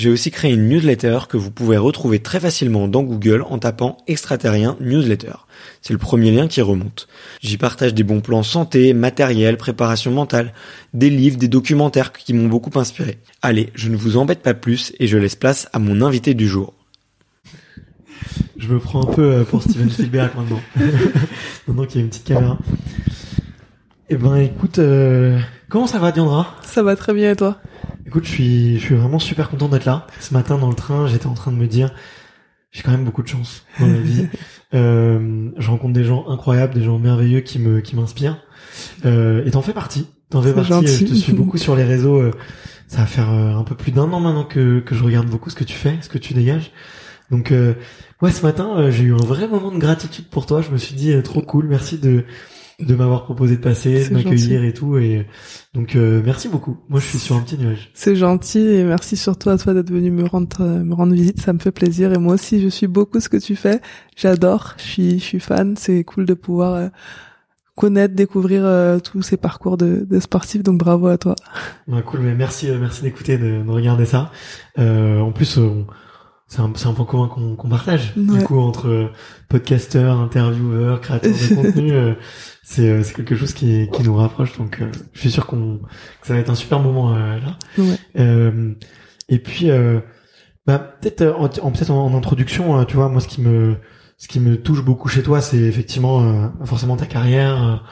j'ai aussi créé une newsletter que vous pouvez retrouver très facilement dans Google en tapant extraterrien newsletter. C'est le premier lien qui remonte. J'y partage des bons plans santé, matériel, préparation mentale, des livres, des documentaires qui m'ont beaucoup inspiré. Allez, je ne vous embête pas plus et je laisse place à mon invité du jour. Je me prends un peu euh, pour Steven Spielberg maintenant. maintenant qu'il y a une petite caméra. Eh ben écoute, euh, comment ça va Diandra? Ça va très bien et toi? Écoute, je suis, je suis vraiment super content d'être là. Ce matin dans le train, j'étais en train de me dire, j'ai quand même beaucoup de chance dans ma vie. euh, je rencontre des gens incroyables, des gens merveilleux qui me, qui m'inspirent. Euh, et t'en fais partie. T'en fais partie. Je te suis beaucoup sur les réseaux. Euh, ça va faire euh, un peu plus d'un an maintenant que, que je regarde beaucoup ce que tu fais, ce que tu dégages. Donc, euh, ouais, ce matin, j'ai eu un vrai moment de gratitude pour toi. Je me suis dit, trop cool, merci de de m'avoir proposé de passer, de m'accueillir et tout. Et donc euh, merci beaucoup. Moi je suis sur un petit nuage. C'est gentil et merci surtout à toi d'être venu me rendre euh, me rendre visite. Ça me fait plaisir et moi aussi je suis beaucoup ce que tu fais. J'adore. Je suis je suis fan. C'est cool de pouvoir euh, connaître, découvrir tous ces parcours de, de sportifs. Donc bravo à toi. Ouais, cool. Mais merci merci d'écouter, de, de, regarder ça. en plus. On, c'est un, un point commun qu'on partage. Du coup entre podcasteurs, intervieweurs, créateurs de contenu c'est euh, c'est quelque chose qui qui nous rapproche. Donc euh, je suis sûr qu'on que ça va être un super moment euh, là. Ouais. et puis bah peut-être en, peut-être en, introduction tu vois moi ce qui me ce qui me touche beaucoup chez toi c'est effectivement forcément ta carrière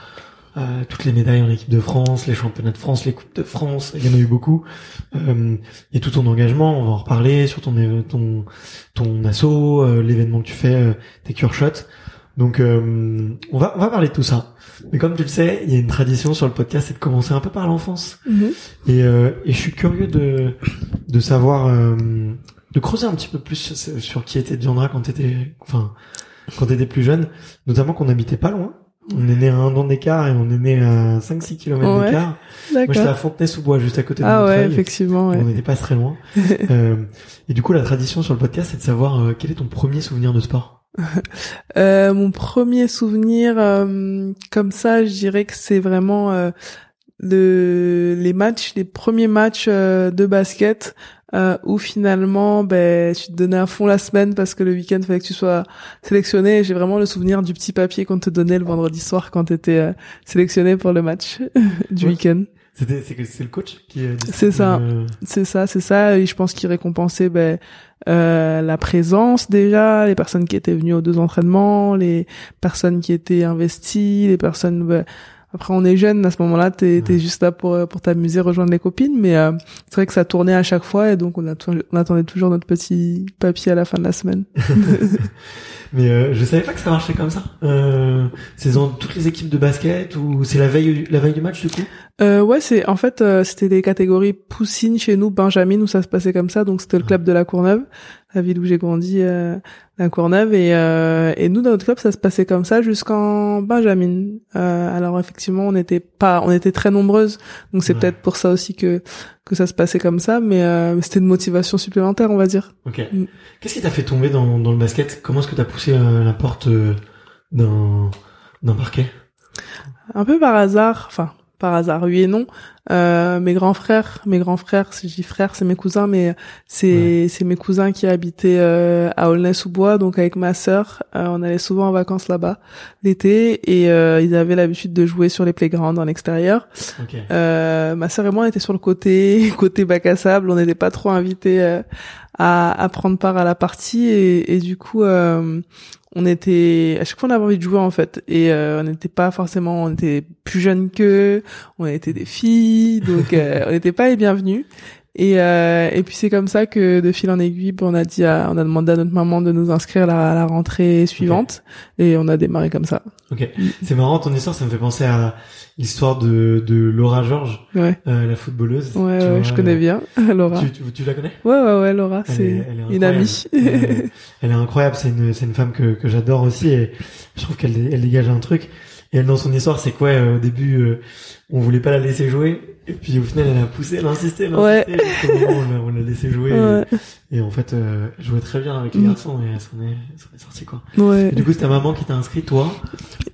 toutes les médailles en équipe de France, les championnats de France, les coupes de France, il y en a eu beaucoup. et tout ton engagement, on va en reparler sur ton ton ton assaut, l'événement que tu fais, tes cure shots. Donc on va on va parler de tout ça. Mais comme tu le sais, il y a une tradition sur le podcast, c'est de commencer un peu par l'enfance. Mhm. Et, euh, et je suis curieux de, de savoir, euh, de creuser un petit peu plus sur, qui était Diandra quand t'étais, enfin, quand t'étais plus jeune, notamment qu'on habitait pas loin. On est né à un an d'écart et on est né à 5-6 km d'écart. Moi, j'étais à Fontenay-sous-Bois, juste à côté de Ah ouais, effectivement, ouais. On n'était pas très loin. euh, et du coup, la tradition sur le podcast, c'est de savoir euh, quel est ton premier souvenir de sport? Euh, mon premier souvenir euh, comme ça, je dirais que c'est vraiment euh, le, les matchs, les premiers matchs de basket où finalement ben, tu te donnais à fond la semaine parce que le week-end fallait que tu sois sélectionné. J'ai vraiment le souvenir du petit papier qu'on te donnait le vendredi soir quand tu étais sélectionné pour le match du week-end. C'était c'est que c'est le coach qui décidé C'est ça. de- C'est ça, c'est ça. Et je pense qu'il récompensait ben, euh, la présence déjà, les personnes qui étaient venues aux deux entraînements, les personnes qui étaient investies, les personnes. ben, après, on est jeune à ce moment-là, t'es t'es juste là pour euh, pour t'amuser, rejoindre les copines. Mais euh, c'est vrai que ça tournait à chaque fois et donc on, a on attendait toujours notre petit papier à la fin de la semaine. Mais euh, je savais pas que ça marchait comme ça. Euh, c'est dans toutes les équipes de basket ou c'est la veille la veille du match du coup? Euh, ouais, c'est en fait euh, c'était des catégories poussines chez nous, Benjamin où ça se passait comme ça. Donc c'était le club de la Courneuve, la ville où j'ai grandi, euh, la Courneuve, et euh, et nous dans notre club ça se passait comme ça jusqu'en Benjamin. Euh, alors effectivement on n'était pas, on était très nombreuses, donc c'est Ouais. peut-être pour ça aussi que que ça se passait comme ça, mais euh, c'était une motivation supplémentaire on va dire. Ok. Mm. Qu'est-ce qui t'a fait tomber dans, dans le basket? Comment est-ce que t'as poussé euh, la porte euh, d'un d'un parquet? Un peu par hasard, enfin par hasard, oui et non. Euh, mes grands frères, mes grands frères, si je dis frères, c'est mes cousins, mais c'est c'est mes cousins qui habitaient euh, à Aulnay-sous-Bois, donc avec ma sœur, euh, on allait souvent en vacances là-bas l'été et euh, ils avaient l'habitude de jouer sur les playgrounds en extérieur. Ok. Euh, ma sœur et moi on était sur le côté côté bac à sable, on n'était pas trop invités euh, à, à prendre part à la partie et, et du coup euh, on était à chaque fois on avait envie de jouer en fait et euh, on n'était pas forcément on était plus jeunes qu'eux, on était des filles donc euh, on n'était pas les bienvenus. Et, euh, et puis c'est comme ça que de fil en aiguille, on a dit, à- on a demandé à notre maman de nous inscrire à la, à la rentrée suivante, et on a démarré comme ça. Ok. C'est marrant ton histoire, ça me fait penser à l'histoire de de Laura Georges, Ouais, euh, la footballeuse. ouais, ouais, vois, je connais euh, bien Laura. Tu, tu, tu la connais? Ouais, ouais, ouais, Laura, c'est une amie. elle, elle est incroyable, c'est une, c'est une femme que, que j'adore aussi et je trouve qu'elle elle dégage un truc. Et elle, dans son histoire, c'est quoi Au début, euh, on voulait pas la laisser jouer et puis au final, elle a poussé, elle a insisté, elle a Ouais. insisté moment où on l'a- laissé jouer. ouais, Et, et en fait, euh, elle jouait très bien avec les Mm. garçons et elle s'en est, est sortie quoi. ouais. Et du coup, c'est ta maman qui t'a inscrit, toi,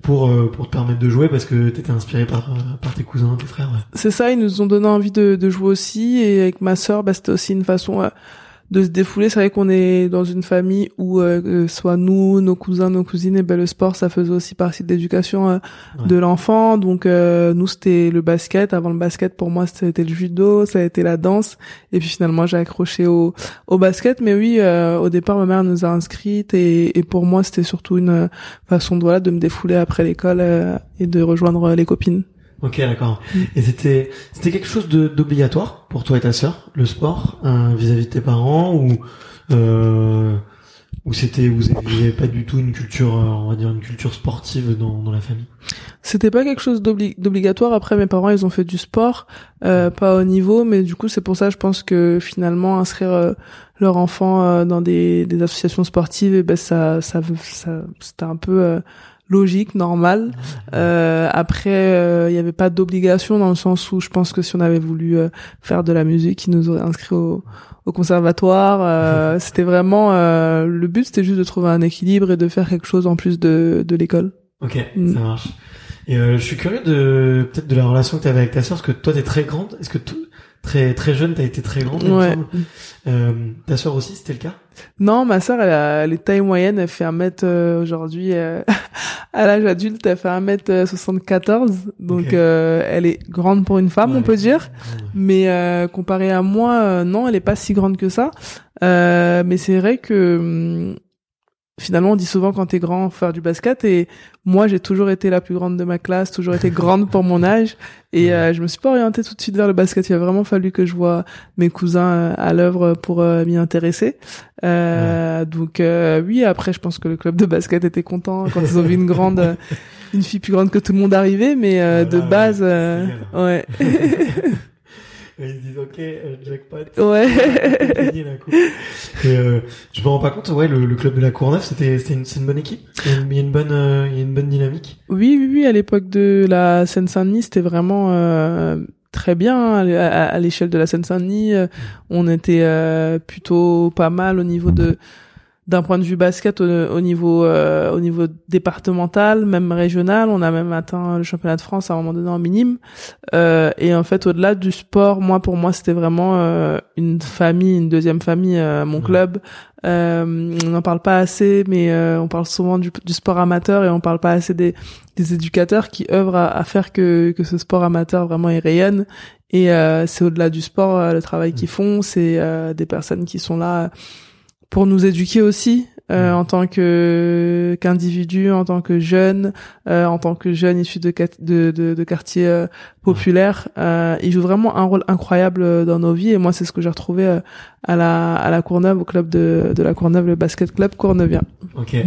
pour, euh, pour te permettre de jouer parce que t'étais inspiré par, euh, par tes cousins, tes frères. Ouais. C'est ça, ils nous ont donné envie de, de jouer aussi, et avec ma sœur, bah, c'était aussi une façon euh, de se défouler. C'est vrai qu'on est dans une famille où, euh, soit nous, nos cousins, nos cousines, et ben le sport, ça faisait aussi partie de l'éducation euh, Ouais. de l'enfant. Donc euh, nous, c'était le basket. Avant le basket, pour moi, c'était le judo, ça a été la danse, et puis finalement, j'ai accroché au, au basket. Mais oui, euh, au départ, ma mère nous a inscrites, et, et pour moi, c'était surtout une euh, façon de voilà de me défouler après l'école euh, et de rejoindre les copines. Ok, d'accord. Mm. Et c'était c'était quelque chose de d'obligatoire pour toi et ta sœur, le sport, euh, vis-à-vis de tes parents ou euh, ou c'était vous n'aviez pas du tout une culture, euh, on va dire une culture sportive dans dans la famille? C'était pas quelque chose d'obli- d'obligatoire. Après, mes parents, ils ont fait du sport, euh, pas au niveau, mais du coup, c'est pour ça, je pense que finalement, inscrire euh, leur enfant euh, dans des, des associations sportives, et ben ça, ça, ça, c'était un peu euh, logique, normal. Euh, après, euh, il n'y avait pas d'obligation dans le sens où je pense que si on avait voulu euh, faire de la musique, ils nous auraient inscrits au, au conservatoire. Euh, c'était vraiment euh, le but, c'était juste de trouver un équilibre et de faire quelque chose en plus de, de l'école. Ok, Mm. ça marche. Et euh, je suis curieux de peut-être de la relation que tu avais avec ta sœur, parce que toi t'es très grande. Est-ce que tout, très très jeune t'as été très grande Ouais. Euh, Ta sœur aussi, c'était le cas? Non, ma sœur, elle, a, elle est taille moyenne, elle fait un mètre euh, aujourd'hui. euh, à l'âge adulte, elle fait un mètre euh, 74, donc Ok. euh, elle est grande pour une femme, on peut dire. Mais euh, comparée à moi, euh, non, elle est pas si grande que ça. Euh, mais c'est vrai que hum, finalement, on dit souvent quand t'es grand, faire du basket. Et moi, j'ai toujours été la plus grande de ma classe, toujours été grande pour mon âge. Et euh, je me suis pas orientée tout de suite vers le basket. Il a vraiment fallu que je vois mes cousins euh, à l'œuvre pour euh, m'y intéresser. Euh, Donc euh, oui, après, je pense que le club de basket était content quand ils ont vu une grande, une fille plus grande que tout le monde arriver. Mais euh, de base, ouais, ils se disent ok, euh, jackpot. Ouais. Gagné. Et euh, je me rends pas compte, ouais, le, le club de la Courneuve, c'était, c'était une, c'est une bonne équipe. Il y a une, il y a une bonne, euh, il y a une bonne dynamique. Oui, oui, oui, à l'époque de la Seine-Saint-Denis, c'était vraiment euh, très bien. À, l'échelle de la Seine-Saint-Denis, on était plutôt pas mal au niveau de d'un point de vue basket au, niveau euh, au niveau départemental, même régional. On a même atteint le championnat de France à un moment donné en minime. Euh, et en fait, au-delà du sport, moi pour moi, c'était vraiment euh, une famille, une deuxième famille, mon club. on n'en parle pas assez, mais on parle souvent du, du, sport amateur et on parle pas assez des, des éducateurs qui œuvrent à, à, faire que, que ce sport amateur vraiment y rayonne. Et c'est au-delà du sport, le travail qu'ils font, c'est des personnes qui sont là pour nous éduquer aussi euh, en tant que qu'individu, en tant que jeune, euh, en tant que jeune issu de de de, de quartiers euh, populaires. Euh, il joue vraiment un rôle incroyable dans nos vies et moi c'est ce que j'ai retrouvé euh, à la à la Courneuve au club de de la Courneuve le basket club Cournevien. Ok. Eh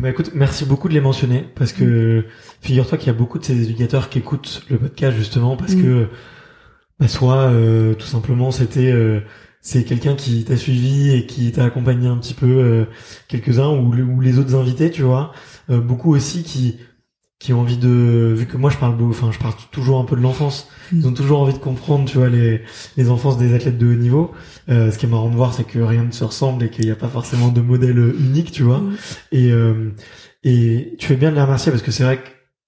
ben, écoute, merci beaucoup de les mentionner parce que figure-toi qu'il y a beaucoup de ces éducateurs qui écoutent le podcast justement parce mm. que bah, soit tout simplement c'était c'est quelqu'un qui t'a suivi et qui t'a accompagné un petit peu euh, quelques-uns ou, ou, les autres invités, tu vois. Euh, beaucoup aussi qui qui ont envie de vu que moi je parle enfin je parle toujours un peu de l'enfance ils ont toujours envie de comprendre tu vois les les enfances des athlètes de haut niveau. Euh, ce qui est marrant de voir c'est que rien ne se ressemble et qu'il n'y a pas forcément de modèle unique tu vois. Et et tu fais bien de les remercier parce que c'est vrai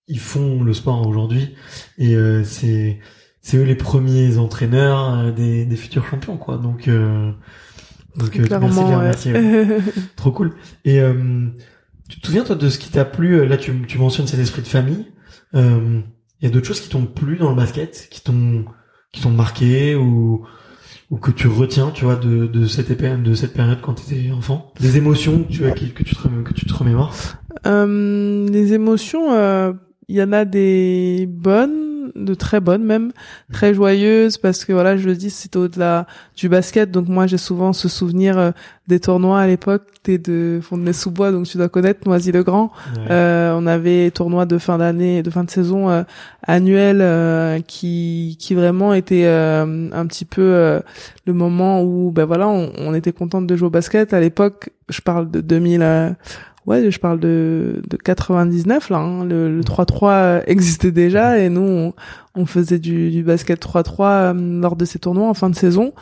qu'ils font le sport aujourd'hui. Et c'est c'est eux les premiers entraîneurs euh, des, des futurs champions, quoi. Donc, euh, donc euh, merci, Trop cool. Et euh, tu te souviens toi de ce qui t'a plu Là, tu, tu mentionnes cet esprit de famille. Il y a d'autres choses qui t'ont plu dans le basket, qui t'ont qui t'ont marqué ou ou que tu retiens, tu vois, de, de cette EPM, de cette période quand tu étais enfant? Des émotions tu vois, que, que tu te que tu te remémores? Euh, Les émotions, il y en a des bonnes, de très bonnes même, très joyeuses parce que voilà, je le dis, c'est au-delà du basket. Donc moi, j'ai souvent ce souvenir euh, des tournois à l'époque. T'es de Fontenay-sous-Bois, donc tu dois connaître Noisy-le-Grand. Euh, on avait tournois de fin d'année, de fin de saison euh, annuel euh, qui qui vraiment était un petit peu le moment où ben voilà, on, on était contente de jouer au basket. À l'époque, je parle de 2000 ouais, je parle de, de 99 là. Hein. Le, 3-3 existait déjà et nous on, on faisait du, du basket 3-3 euh, lors de ces tournois en fin de saison.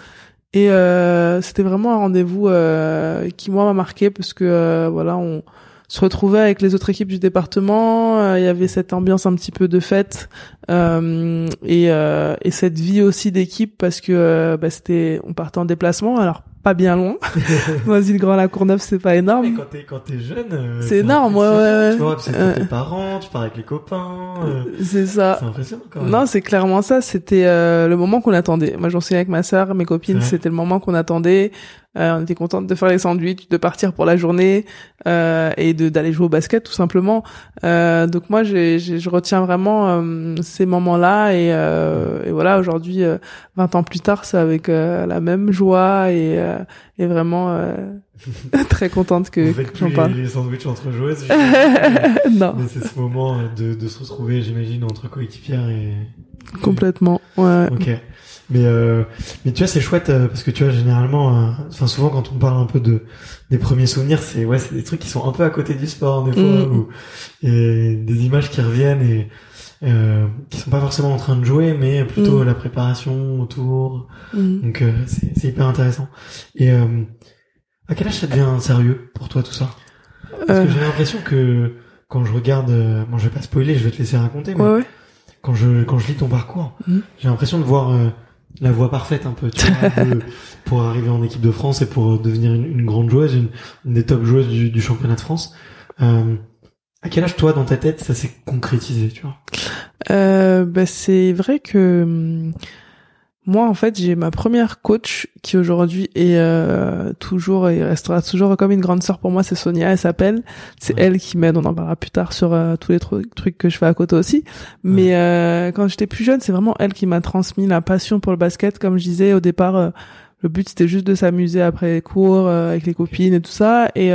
Et euh, c'était vraiment un rendez-vous euh, qui moi m'a marqué parce que euh, voilà on se retrouvait avec les autres équipes du département. Euh, il y avait cette ambiance un petit peu de fête et, et cette vie aussi d'équipe parce que bah, c'était on partait en déplacement. Alors pas bien loin. Vas-y, le Grand La Courneuve, c'est pas énorme. Mais quand t'es, quand t'es jeune, euh, c'est énorme, ouais, ouais, Tu vois, c'est euh... tes parents, tu pars avec les copains. Euh, c'est ça. C'est impressionnant quand même. Non, c'est clairement ça. C'était euh, le moment qu'on attendait. Moi, j'en suis avec ma sœur, mes copines, c'était le moment qu'on attendait. Euh, on était contente de faire les sandwichs, de partir pour la journée euh, et de d'aller jouer au basket tout simplement. Euh, donc moi, j'ai, je retiens vraiment ces moments-là et, et voilà. Aujourd'hui, 20 ans plus tard, c'est avec la même joie et, et vraiment très contente que, que j'en parle. Les, les sandwichs entre joueuses. non. Mais c'est ce moment de, de se retrouver, j'imagine, entre coéquipières et. Complètement. Ouais. Ok. Mais euh, mais tu vois c'est chouette euh, parce que tu vois généralement euh, enfin souvent quand on parle un peu de des premiers souvenirs c'est ouais c'est des trucs qui sont un peu à côté du sport des fois mm. ou, et des images qui reviennent et euh, qui sont pas forcément en train de jouer mais plutôt mm. la préparation autour mm. donc c'est c'est hyper intéressant et à quel âge ça devient sérieux pour toi tout ça? Parce que j'ai l'impression que quand je regarde bon je vais pas spoiler je vais te laisser raconter mais ouais, quand je quand je lis ton parcours j'ai l'impression de voir la voie parfaite un peu tu vois, pour arriver en équipe de France et pour devenir une, grande joueuse, une, des top joueuses du, du championnat de France. Euh, à quel âge toi dans ta tête ça s'est concrétisé, tu vois? Euh, bah, c'est vrai que hum, moi, en fait, j'ai ma première coach qui aujourd'hui est euh, toujours et restera toujours comme une grande sœur pour moi. C'est Sonia, elle s'appelle. C'est elle qui m'aide. On en parlera plus tard sur euh, tous les trucs que je fais à côté aussi. Mais euh, quand j'étais plus jeune, c'est vraiment elle qui m'a transmis la passion pour le basket. Comme je disais au départ, le but c'était juste de s'amuser après les cours avec les copines et tout ça. Et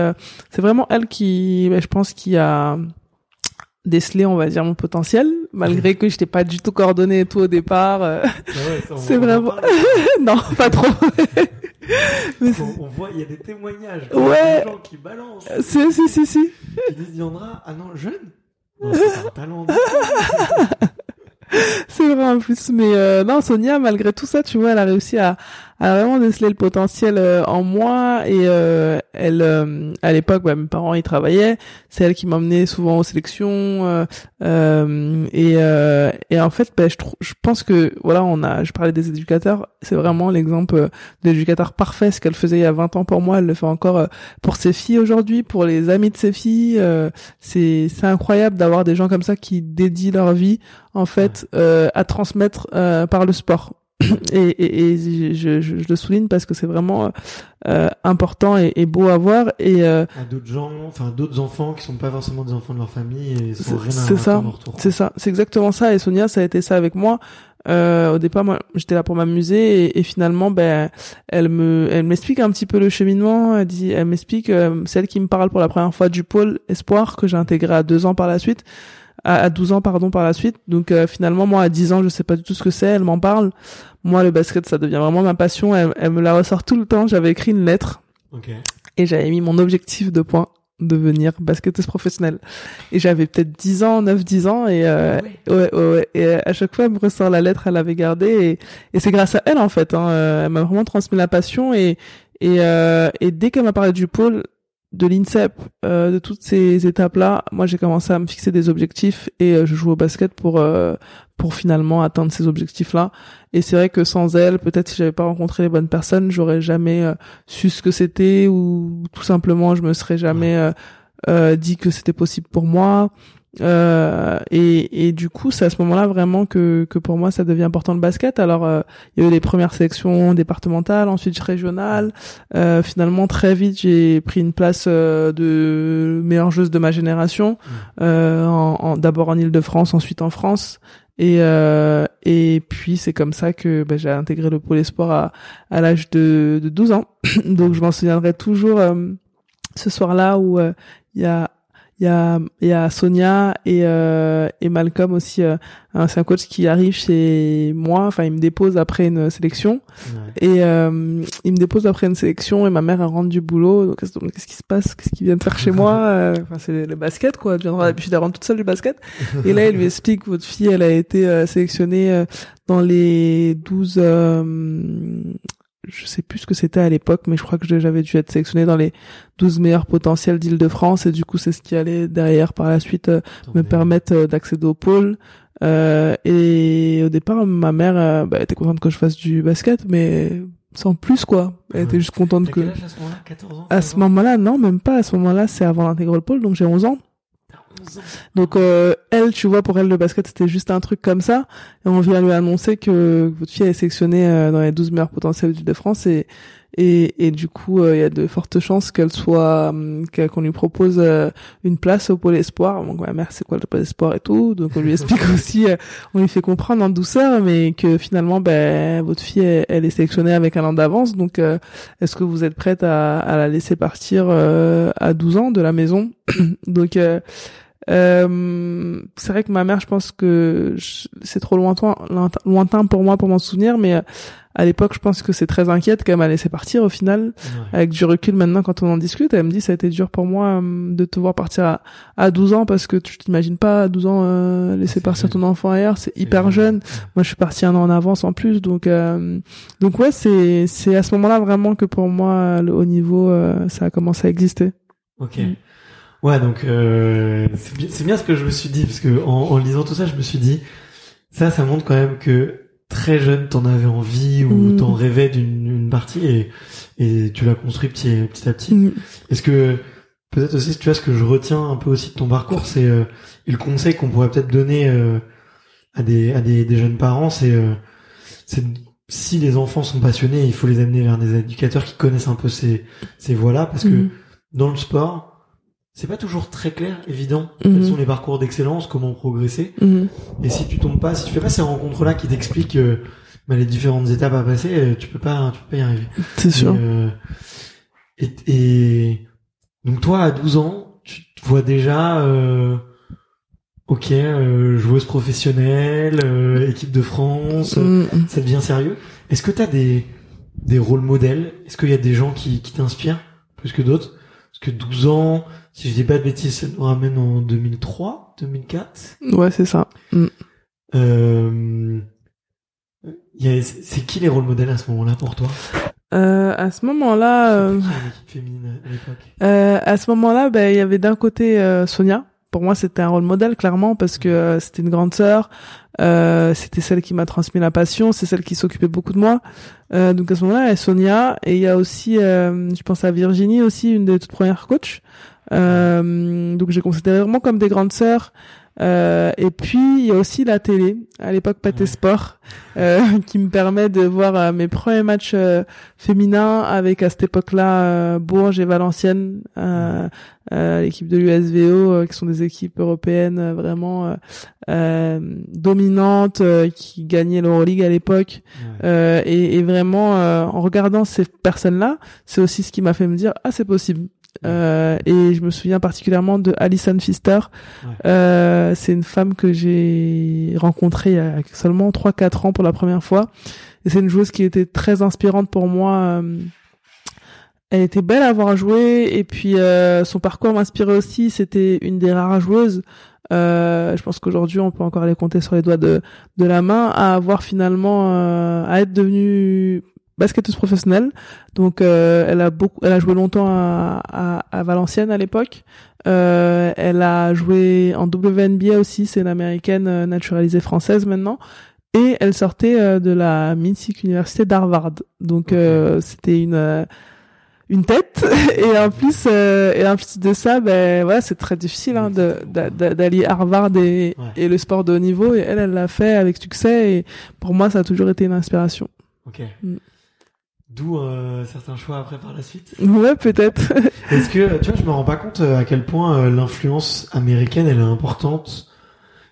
c'est vraiment elle qui, bah, je pense, qui a déceler on va dire mon potentiel malgré que je n'étais pas du tout coordonné et tout au départ euh, ah c'est vraiment non pas trop. Mais on, voit il y a des témoignages. Ouais. des gens qui balancent. Si si si si. Qui disent Diandra ah non jeune? Non, c'est un talent c'est vrai en plus. Mais euh, non Sonia malgré tout ça tu vois elle a réussi à elle a vraiment décelé le potentiel euh, en moi et euh, elle, euh, à l'époque, bah, mes parents ils travaillaient, c'est elle qui m'emmenait souvent aux sélections et, et en fait, bah, je, je pense que voilà, on a, je parlais des éducateurs, c'est vraiment l'exemple de l'éducateur parfait. Ce qu'elle faisait il y a 20 ans pour moi, elle le fait encore pour ses filles aujourd'hui, pour les amis de ses filles. c'est c'est incroyable d'avoir des gens comme ça qui dédient leur vie en fait à transmettre par le sport et, et, et je, je, je, le souligne parce que c'est vraiment euh, important et, et, beau à voir. Et euh, à d'autres gens enfin d'autres enfants qui sont pas forcément des enfants de leur famille et sont rien c'est ça. c'est ça. C'est exactement ça. Et Sonia ça a été ça avec moi. Euh, au départ moi j'étais là pour m'amuser et, et, finalement ben elle me elle m'explique un petit peu le cheminement. Elle dit elle m'explique euh, celle qui me parle pour la première fois du pôle espoir que j'ai intégré à deux ans par la suite à, 12 ans pardon par la suite. Donc euh, finalement moi à 10 ans je sais pas du tout ce que c'est, elle m'en parle. Moi le basket ça devient vraiment ma passion, elle, elle me la ressort tout le temps. J'avais écrit une lettre et j'avais mis mon objectif de points devenir basketteuse professionnelle. Et j'avais peut-être 10 ans, 9 10 ans et euh, ah ouais. ouais. et à chaque fois elle me ressort la lettre, elle l'avait gardée et, et c'est grâce à elle en fait hein, euh, elle m'a vraiment transmis la passion et et, euh, et dès qu'elle m'a parlé du pôle, de l'INSEP, euh, de toutes ces étapes-là, moi j'ai commencé à me fixer des objectifs et euh, je joue au basket pour euh, pour finalement atteindre ces objectifs-là. Et c'est vrai que sans elle, peut-être si j'avais pas rencontré les bonnes personnes, j'aurais jamais su ce que c'était ou tout simplement je me serais jamais dit que c'était possible pour moi. Euh, et, et, du coup, c'est à ce moment-là vraiment que, que pour moi ça devient important le basket. Alors, euh, il y a eu les premières sélections départementales, ensuite régionales. Euh, finalement, très vite, j'ai pris une place euh, de meilleure joueuse de ma génération. Mmh. En, en, D'abord en Ile-de-France, ensuite en France. Et et puis c'est comme ça que bah, j'ai intégré le pôle sport à, à l'âge de, de 12 ans. Donc je m'en souviendrai toujours ce soir-là où il y a il y a il y a Sonia et euh, et Malcolm aussi euh, c'est un coach qui arrive chez moi. Enfin il me dépose après une sélection. Et euh, il me dépose après une sélection et ma mère elle rentre du boulot. Donc qu'est-ce qui se passe? Qu'est-ce qu'il vient de faire chez moi? Euh, enfin c'est le basket quoi. Je viendrai l'habitude de rentrer toute seule du basket. Et là il lui explique votre fille elle a été euh, sélectionnée dans les 12 je sais plus ce que c'était à l'époque, mais je crois que j'avais dû être sélectionné dans les 12 meilleurs potentiels d'Île-de-France et du coup c'est ce qui allait derrière par la suite euh, me permettre euh, d'accéder au pôle. Euh, et au départ, ma mère euh, bah, était contente que je fasse du basket, mais sans plus quoi. Elle était juste contente que. Quel âge à ce moment-là? 14 ans À ce moment-là, non, même pas. À ce moment-là, c'est avant l'intégral pôle, donc j'ai 11 ans. Donc euh, elle, tu vois, pour elle le basket c'était juste un truc comme ça. Et on vient lui annoncer que votre fille est sélectionnée euh, dans les 12 meilleurs potentiels de France et et, et du coup euh, il y a de fortes chances qu'elle soit hum, qu'on lui propose une place au pôle espoir. Donc ouais, mère c'est quoi le pôle espoir et tout? Donc on lui explique aussi, on lui fait comprendre en douceur, mais que finalement ben votre fille elle, est sélectionnée avec un an d'avance. Donc est-ce que vous êtes prête à, à la laisser partir à 12 ans de la maison? Donc euh, c'est vrai que ma mère, je pense que c'est trop lointain, lointain pour moi pour m'en souvenir, mais euh, à l'époque, je pense que c'est très inquiète qu'elle m'a laissé partir au final. Avec du recul maintenant, quand on en discute, elle me dit ça a été dur pour moi euh, de te voir partir à, à 12 ans parce que tu t'imagines pas à 12 ans euh, laisser partir ton enfant ailleurs, c'est hyper jeune. Moi, je suis partie un an en avance en plus, donc donc ouais, c'est c'est à ce moment-là vraiment que pour moi le haut niveau ça a commencé à exister. Ok. Mm. Ouais, donc euh, c'est bien, bien, ce que je me suis dit parce que en, en, lisant tout ça, je me suis dit ça, ça montre quand même que très jeune, t'en avais envie ou mm. t'en rêvais d'une partie et et tu l'as construit petit, petit à petit. Mm. Est-ce que peut-être aussi, tu vois, ce que je retiens un peu aussi de ton parcours, c'est euh, le conseil qu'on pourrait peut-être donner euh, à des à des, des jeunes parents, c'est euh, c'est si les enfants sont passionnés, il faut les amener vers des éducateurs qui connaissent un peu ces ces voies-là parce que mm. dans le sport c'est pas toujours très clair, évident, quels mhm. sont les parcours d'excellence, comment progresser. Mhm. Et si tu tombes pas, si tu fais pas ces rencontres-là qui t'expliquent euh, bah, les différentes étapes à passer, euh, tu peux pas, tu peux pas y arriver. C'est sûr. Euh, et, et, donc toi, à 12 ans, tu te vois déjà, euh, ok, joueuse professionnelle, équipe de France, mhm. ça devient sérieux. Est-ce que t'as des des rôles modèles? Est-ce qu'il y a des gens qui, qui t'inspirent plus que d'autres? Parce que 12 ans, si je dis pas de bêtises, ça nous ramène en 2003, 2004. Ouais, c'est ça. Mm. Euh, C'est qui les rôles modèles à ce moment-là pour toi? Euh, à ce moment-là, euh, euh, à ce moment-là, ben il y avait d'un côté euh, Sonia. Pour moi, c'était un rôle modèle clairement parce que euh, c'était une grande sœur. c'était celle qui m'a transmis la passion. C'est celle qui s'occupait beaucoup de moi. donc à ce moment-là, il y a Sonia et il y a aussi, je pense à Virginie aussi, une des toutes premières coachs. Donc j'ai considéré vraiment comme des grandes sœurs. Euh, et puis il y a aussi la télé, à l'époque Pathé Sport, euh, qui me permet de voir euh, mes premiers matchs euh, féminins avec à cette époque-là Bourges et Valenciennes, l'équipe de l'USVO, qui sont des équipes européennes vraiment dominantes, qui gagnaient l'Euroleague à l'époque. Et, et, vraiment, en regardant ces personnes-là, c'est aussi ce qui m'a fait me dire ah c'est possible. Euh, et je me souviens particulièrement de Alison Pfister. Euh, c'est une femme que j'ai rencontrée il y a seulement 3-4 ans pour la première fois. Et c'est une joueuse qui était très inspirante pour moi. Euh, elle était belle à voir jouer et puis euh, son parcours m'inspirait aussi. C'était une des rares joueuses. Euh, je pense qu'aujourd'hui on peut encore les compter sur les doigts de, de la main à avoir finalement à être devenue basketteuse professionnelle. Donc euh, elle a beaucoup, elle a joué longtemps à, à, à Valenciennes à l'époque. Euh, elle a joué en WNBA aussi, c'est une américaine euh, naturalisée française maintenant. Et elle sortait de la mythique université d'Harvard. Donc c'était une une tête et en plus et en plus de ça ben voilà c'est très difficile hein, de d'allier Harvard et, et le sport de haut niveau et elle elle l'a fait avec succès et pour moi ça a toujours été une inspiration. Ok. Mm. D'où euh, certains choix après par la suite. Ouais, peut-être. Est-ce que tu vois, je me rends pas compte euh, à quel point euh, l'influence américaine elle est importante.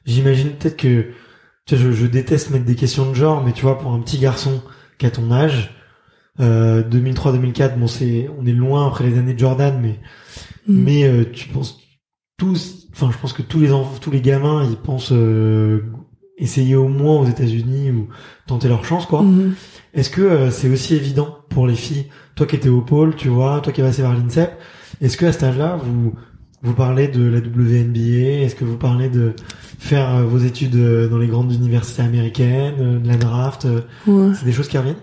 J'imagine peut-être que tu vois, je, je, déteste mettre des questions de genre, mais tu vois, pour un petit garçon qui a ton âge, euh, 2003-2004, bon c'est, on est loin après les années de Jordan, mais mm. mais tu penses tous, enfin je pense que tous les enfants, tous les gamins, ils pensent essayer au moins aux États-Unis ou tenter leur chance quoi. Mm. Est-ce que euh, c'est aussi évident pour les filles, toi qui étais au pôle, tu vois, toi qui passé par l'INSEP, est-ce que à cet âge-là, vous vous parlez de la WNBA Est-ce que vous parlez de faire euh, vos études euh, dans les grandes universités américaines, de la draft C'est des choses qui reviennent?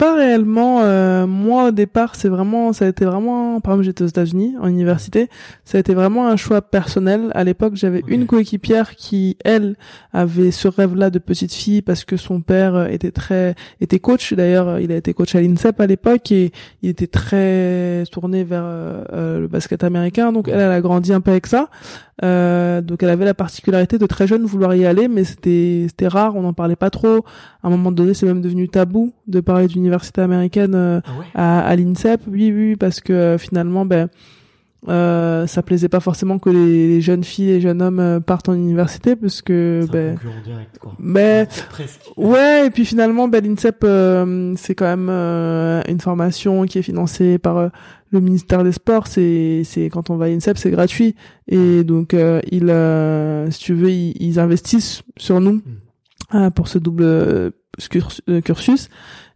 Pas réellement. Euh, moi, au départ, c'est vraiment, ça a été vraiment, par exemple, j'étais aux États-Unis en université, ça a été vraiment un choix personnel. À l'époque, j'avais une coéquipière qui, elle, avait ce rêve-là de petite fille parce que son père était très, était coach. D'ailleurs, il a été coach à l'INSEP à l'époque et il était très tourné vers euh, euh, le basket américain. Donc, elle, elle a grandi un peu avec ça. Euh, donc elle avait la particularité de très jeune vouloir y aller, mais c'était c'était rare, on n'en parlait pas trop. À un moment donné, c'est même devenu tabou de parler d'université américaine euh, ah à, l'INSEP. Oui, oui, parce que euh, finalement, ben euh, ça plaisait pas forcément que les, jeunes filles et jeunes hommes euh, partent en université parce que ben direct, quoi. ben ouais et puis finalement ben l'INSEP c'est quand même une formation qui est financée par le ministère des Sports, c'est c'est quand on va à INSEP, c'est gratuit. Et donc euh, ils, euh, si tu veux, ils, investissent sur nous euh, pour ce double cursus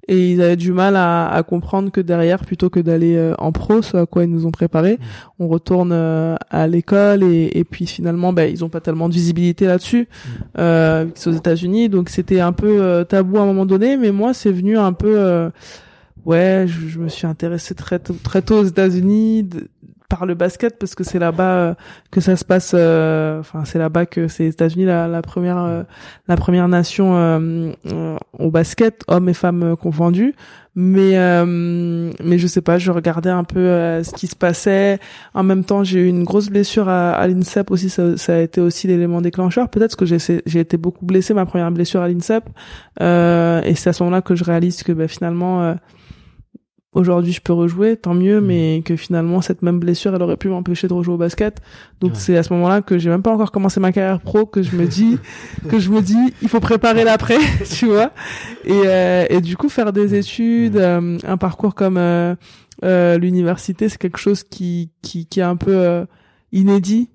et ils avaient du mal à, à comprendre que derrière, plutôt que d'aller en pro, ce à quoi ils nous ont préparé, hmm. on retourne à l'école et, et, puis finalement, ben ils ont pas tellement de visibilité là-dessus. Hmm. Euh, c'est aux États-Unis, donc c'était un peu tabou à un moment donné, mais moi c'est venu un peu ouais, je, je, me suis intéressée très tôt, très tôt aux États-Unis par le basket parce que c'est là-bas euh, que ça se passe. Euh, enfin, c'est là-bas que c'est les États-Unis la, la, première euh, la première nation au basket, hommes et femmes confondus. Mais mais je sais pas, je regardais un peu ce qui se passait. En même temps, j'ai eu une grosse blessure à, l'INSEP aussi. Ça, ça, a été aussi l'élément déclencheur. Peut-être que j'ai j'ai été beaucoup blessé ma première blessure à l'INSEP. et c'est à ce moment-là que je réalise que ben, finalement aujourd'hui je peux rejouer, tant mieux, mm. mais que finalement cette même blessure, elle aurait pu m'empêcher de rejouer au basket. Donc c'est à ce moment-là que j'ai même pas encore commencé ma carrière pro que je me dis que je me dis il faut préparer l'après, tu vois. Et, euh, et du coup faire des études, euh, un parcours comme euh, euh, l'université, c'est quelque chose qui qui qui est un peu inédit.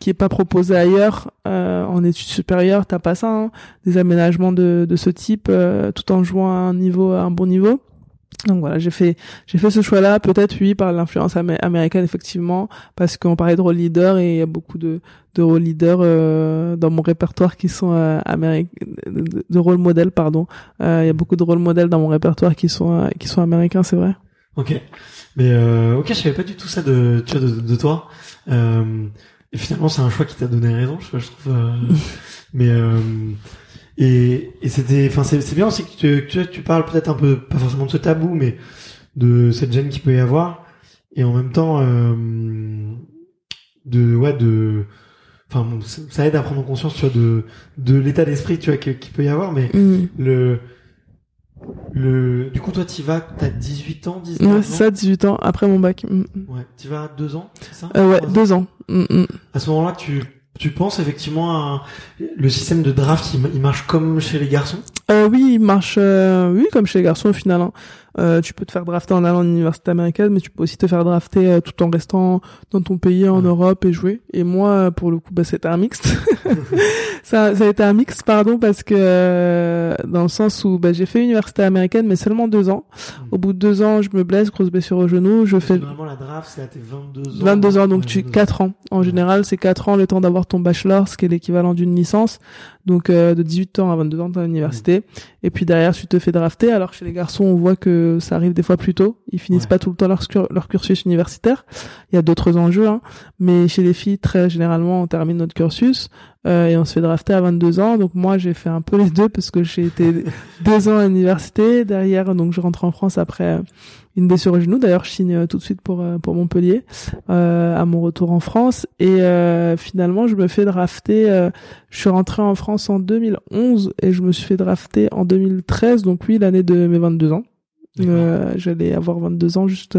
qui est pas proposé ailleurs en études supérieures t'as pas ça hein, des aménagements de, de ce type tout en jouant à un niveau à un bon niveau Donc voilà, j'ai fait j'ai fait ce choix-là, peut-être oui par l'influence américaine effectivement, parce qu'on parlait de rôle leader et il y a beaucoup de de rôle leader euh, dans mon répertoire qui sont euh, de, de rôle modèle pardon. Euh, il y a beaucoup de rôles modèles dans mon répertoire qui sont qui sont américains, c'est vrai. Ok, mais euh, ok, je savais pas du tout ça de tu vois, de, de toi. Euh, et finalement, c'est un choix qui t'a donné raison, je, je trouve. mais et, et c'était, enfin, c'est bien aussi que tu, tu, parles peut-être un peu, pas forcément de ce tabou, mais de cette gêne qu'il peut y avoir, et en même temps, euh, de, ouais, de, enfin, ça aide à prendre conscience, tu vois, de, de l'état d'esprit, tu vois, qu'il peut y avoir, mais mm. le, le, du coup, toi, tu vas, t'as 18 ans, 19 ans? Ouais, ça, 18 ans, après mon bac. Mm. Ouais, tu vas deux ans, c'est ça? Euh, ouais, deux ans. Mm, à ce moment-là, tu, tu penses effectivement le système de draft, il, marche comme chez les garçons? Euh, Oui, il marche, euh, oui, comme chez les garçons au final. Hein. Euh, tu peux te faire drafter en allant à l'université américaine, mais tu peux aussi te faire drafter euh, tout en restant dans ton pays en Europe et jouer. Et moi, pour le coup, bah, c'était un mixte. ça, ça a été un mix, pardon, parce que euh, dans le sens où bah, j'ai fait université américaine, mais seulement deux ans. Hmm. Au bout de deux ans, je me blesse, grosse blessure au genou. Je fais vraiment la draft, c'est à tes 22 ans. 22 ans, donc tu quatre ans. En général, c'est quatre ans le temps d'avoir ton bachelor, ce qui est l'équivalent d'une licence. Donc euh, de 18 ans à 22 ans à l'université. Et puis derrière, tu te fais drafter. Alors chez les garçons, on voit que ça arrive des fois plus tôt. Ils finissent pas tout le temps leur, leur cursus universitaire. Il y a d'autres enjeux, hein. mais chez les filles, très généralement, on termine notre cursus euh, et on se fait drafter à 22 ans. Donc moi, j'ai fait un peu les deux parce que j'ai été deux ans à l'université. Derrière, donc je rentre en France après une blessure au genou. D'ailleurs, je signe euh, tout de suite pour euh, pour Montpellier euh, à mon retour en France. Et euh, finalement, je me fais drafter. Euh, je suis rentré en France en 2011 et je me suis fait drafter en 2013. Donc oui, l'année de mes 22 ans. J'allais avoir 22 ans juste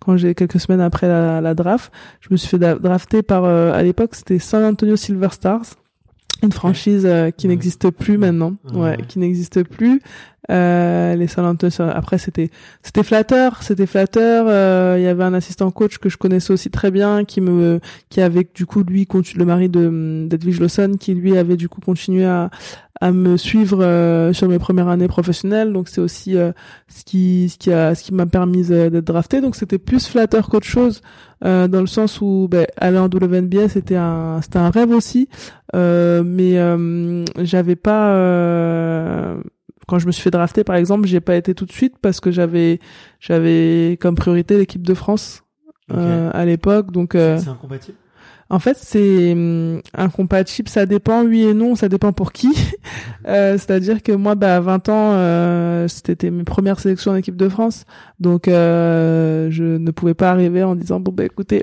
quand j'ai quelques semaines après la, la, draft. Je me suis fait drafter par à l'époque c'était San Antonio Silver Stars une franchise qui n'existe plus maintenant, ouais, qui n'existe plus, euh, les San après c'était c'était flatteur, c'était flatteur. Euh, il y avait un assistant coach que je connaissais aussi très bien, qui me qui avait du coup lui le mari de d'Edwige Lawson, qui lui avait du coup continué à à me suivre euh, sur mes premières années professionnelles. Donc c'est aussi euh, ce qui ce qui a ce qui m'a permis d'être drafté. Donc c'était plus flatteur qu'autre chose. dans le sens où ben, aller en WNBA c'était un c'était un rêve aussi mais j'avais pas quand je me suis fait drafter par exemple j'ai pas été tout de suite parce que j'avais j'avais comme priorité l'équipe de France euh, à l'époque. Donc euh, c'est incompatible? en fait c'est hum, incompatible. Ça dépend oui et non. Ça dépend pour qui. Euh, c'est-à-dire que moi bah à 20 ans euh, c'était mes premières sélections en équipe de France. Donc euh, je ne pouvais pas arriver en disant bon bah écoutez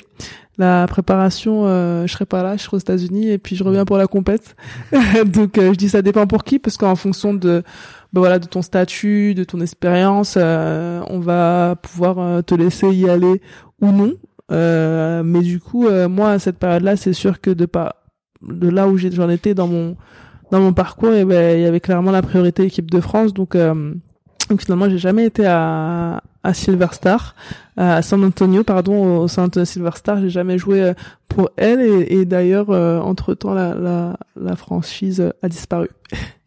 la préparation, euh, je serai pas là, je serai aux États-Unis et puis je reviens pour la compète. Donc je dis ça dépend pour qui parce qu'en fonction de ben voilà de ton statut, de ton expérience, euh, on va pouvoir euh, te laisser y aller ou non. Euh, mais du coup, moi à cette période-là, c'est sûr que de pas de là où j'en étais dans mon dans mon parcours, eh ben il y avait clairement la priorité équipe de France. Donc, donc finalement, j'ai jamais été à à Silver Star, à San Antonio, pardon, au Saint Silver Star. J'ai jamais joué pour elle et, et d'ailleurs, entre temps, la, la, la franchise a disparu.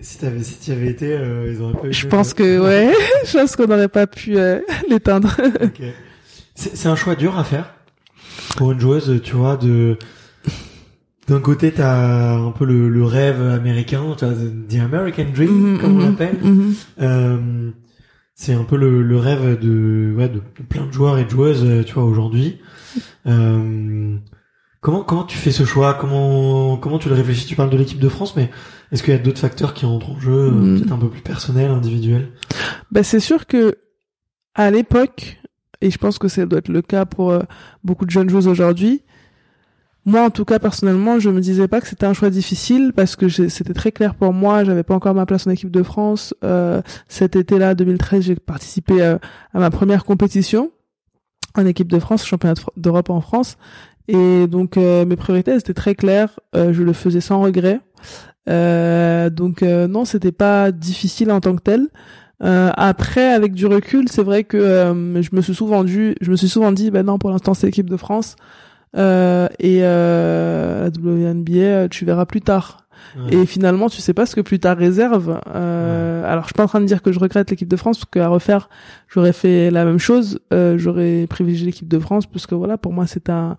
Si t'avais, si tu avais été, euh, ils auraient pas eu. Je pense que ouais, je pense qu'on n'aurait pas pu euh, l'éteindre. okay. C'est un choix dur à faire pour une joueuse, tu vois, de d'un côté t'as un peu le, le, rêve américain, tu vois, the American Dream mm-hmm, comme on mm-hmm, l'appelle. Mm-hmm. euh, c'est un peu le, le rêve de, ouais, de, plein de joueurs et de joueuses, tu vois, aujourd'hui. Euh, comment comment tu fais ce choix? Comment comment tu le réfléchis? Tu parles de l'équipe de France, mais est-ce qu'il y a d'autres facteurs qui entrent en jeu, euh, hmm. peut-être un peu plus personnels, individuels? Bah, c'est sûr que à l'époque, et je pense que ça doit être le cas pour euh, beaucoup de jeunes joueuses aujourd'hui, moi, en tout cas, personnellement, je me disais pas que c'était un choix difficile parce que c'était très clair pour moi. J'avais pas encore ma place en équipe de France. Euh, cet été-là, 2013, j'ai participé à ma première compétition en équipe de France, championnat d'Europe en France. Et donc, mes priorités, étaient très claires. je le faisais sans regret. Euh, donc euh, non, c'était pas difficile en tant que tel. Euh, après, avec du recul, c'est vrai que je me suis souvent dit, je me suis souvent dit, ben non, pour l'instant c'est l'équipe de France. euh, et euh, la WNBA, tu verras plus tard. Et finalement, tu sais pas ce que plus tard réserve. Euh, Alors, je suis pas en train de dire que je regrette l'équipe de France, parce qu'à refaire, j'aurais fait la même chose. Euh, j'aurais privilégié l'équipe de France, parce que voilà, pour moi, c'est un,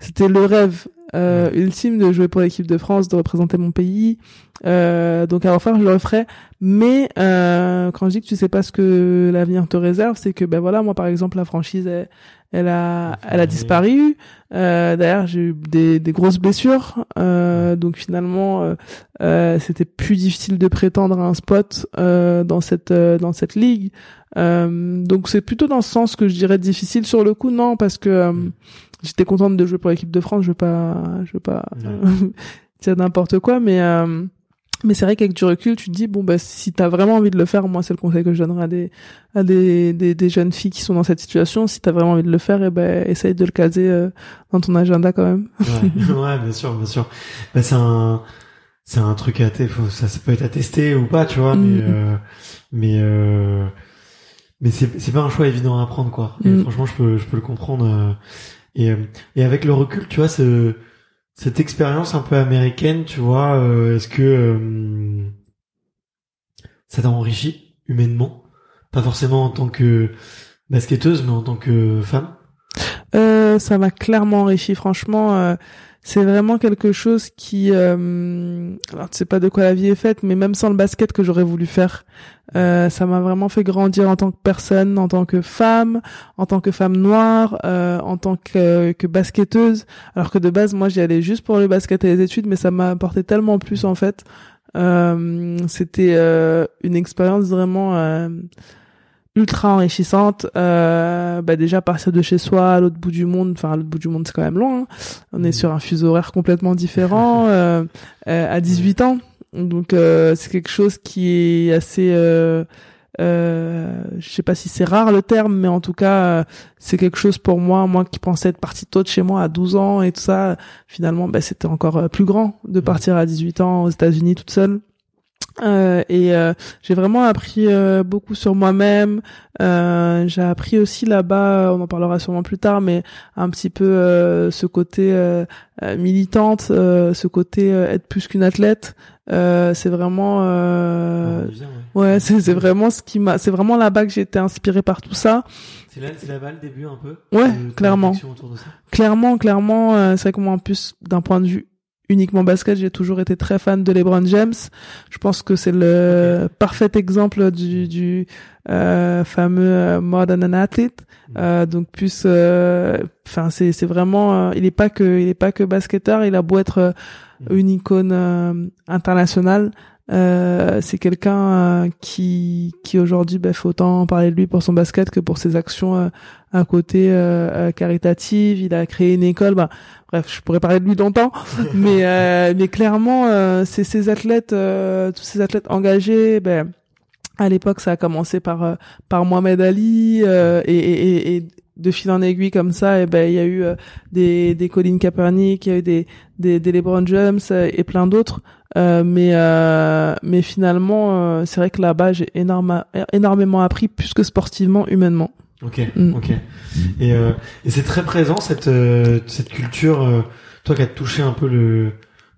c'était le rêve euh, ultime de jouer pour l'équipe de France, de représenter mon pays. Euh, donc à refaire, je le referai. Mais euh, quand je dis que tu sais pas ce que l'avenir te réserve, c'est que ben voilà, moi par exemple, la franchise, elle, elle a, elle a disparu. Euh, D'ailleurs, j'ai eu des, des grosses blessures, euh, donc finalement, euh, euh, c'était plus difficile de prétendre à un spot euh, dans cette euh, dans cette ligue. Euh, donc c'est plutôt dans ce sens que je dirais difficile sur le coup, non, parce que euh, j'étais contente de jouer pour l'équipe de France. Je veux pas, je veux pas dire n'importe quoi, mais euh, mais c'est vrai qu'avec du recul, tu te dis bon bah si t'as vraiment envie de le faire, moi c'est le conseil que je donnerais à des à des, des, des jeunes filles qui sont dans cette situation. Si t'as vraiment envie de le faire, et eh ben essaye de le caser euh, dans ton agenda quand même. ouais, ouais, bien sûr, bien sûr. Bah, c'est un c'est un truc à faut, ça, ça peut être attesté ou pas, tu vois, Mm. mais euh, mais euh, mais c'est c'est pas un choix évident à prendre quoi. Et Mm. franchement, je peux je peux le comprendre. euh, et euh, et avec le recul, tu vois, ce cette expérience un peu américaine, tu vois, euh, est-ce que euh, ça t'a enrichi humainement, pas forcément en tant que basketteuse, mais en tant que femme? Euh, ça m'a clairement enrichi, franchement. C'est vraiment quelque chose qui, euh, alors tu sais pas de quoi la vie est faite, mais même sans le basket que j'aurais voulu faire, euh, ça m'a vraiment fait grandir en tant que personne, en tant que femme, en tant que femme noire, euh, en tant que, que basketteuse. Alors que de base, moi, j'y allais juste pour le basket et les études, mais ça m'a apporté tellement plus en fait. Euh, C'était euh, une expérience vraiment euh, ultra enrichissante. Euh, bah déjà partir de chez soi à l'autre bout du monde, enfin à l'autre bout du monde c'est quand même loin. hein. On est Mhm. sur un fuseau horaire complètement différent euh, euh, à 18 ans. Donc euh, c'est quelque chose qui est assez euh, euh, je sais pas si c'est rare le terme, mais en tout cas, euh, c'est quelque chose pour moi, moi qui pensais être partie tôt de chez moi à 12 ans et tout ça, finalement, bah, c'était encore plus grand de partir à 18 ans aux États-Unis toute seule. Euh, et euh, j'ai vraiment appris euh, beaucoup sur moi-même. Euh, j'ai appris aussi là-bas, on en parlera sûrement plus tard, mais un petit peu euh, ce côté euh, euh, militante, euh, ce côté euh, être plus qu'une athlète. Euh, c'est vraiment, euh, Ah, ouais. c'est vraiment ce qui m'a, c'est vraiment là-bas que j'ai été inspirée par tout ça. C'est là, c'est là-bas le début un peu? Ouais, clairement. Clairement, clairement, euh, c'est vrai que moi en plus d'un point de vue uniquement basket, j'ai toujours été très fan de LeBron James. Je pense que c'est le parfait exemple du, du euh, fameux euh, more than an athlete. Euh, donc plus, euh, enfin c'est c'est vraiment, euh, il est pas que il est pas que basketteur, il a beau être euh, une icône internationale. Euh, c'est quelqu'un euh, qui qui aujourd'hui bah, faut autant parler de lui pour son basket que pour ses actions euh, à côté euh, euh, caritatives. Il a créé une école. Bah bref je pourrais parler de lui longtemps mais euh, mais clairement euh, c'est ces athlètes euh, tous ces athlètes engagés ben à l'époque ça a commencé par par Mohamed Ali euh, et, et, et, de fil en aiguille comme ça et ben il y a eu euh, des des Colin Kaepernick il y a eu des des, des LeBron James et plein d'autres euh, mais euh, mais finalement euh, c'est vrai que là-bas j'ai énorme, énormément appris plus que sportivement humainement Ok, Mm. ok. Et, euh, et c'est très présent cette euh, cette culture. euh, toi qui as touché un peu le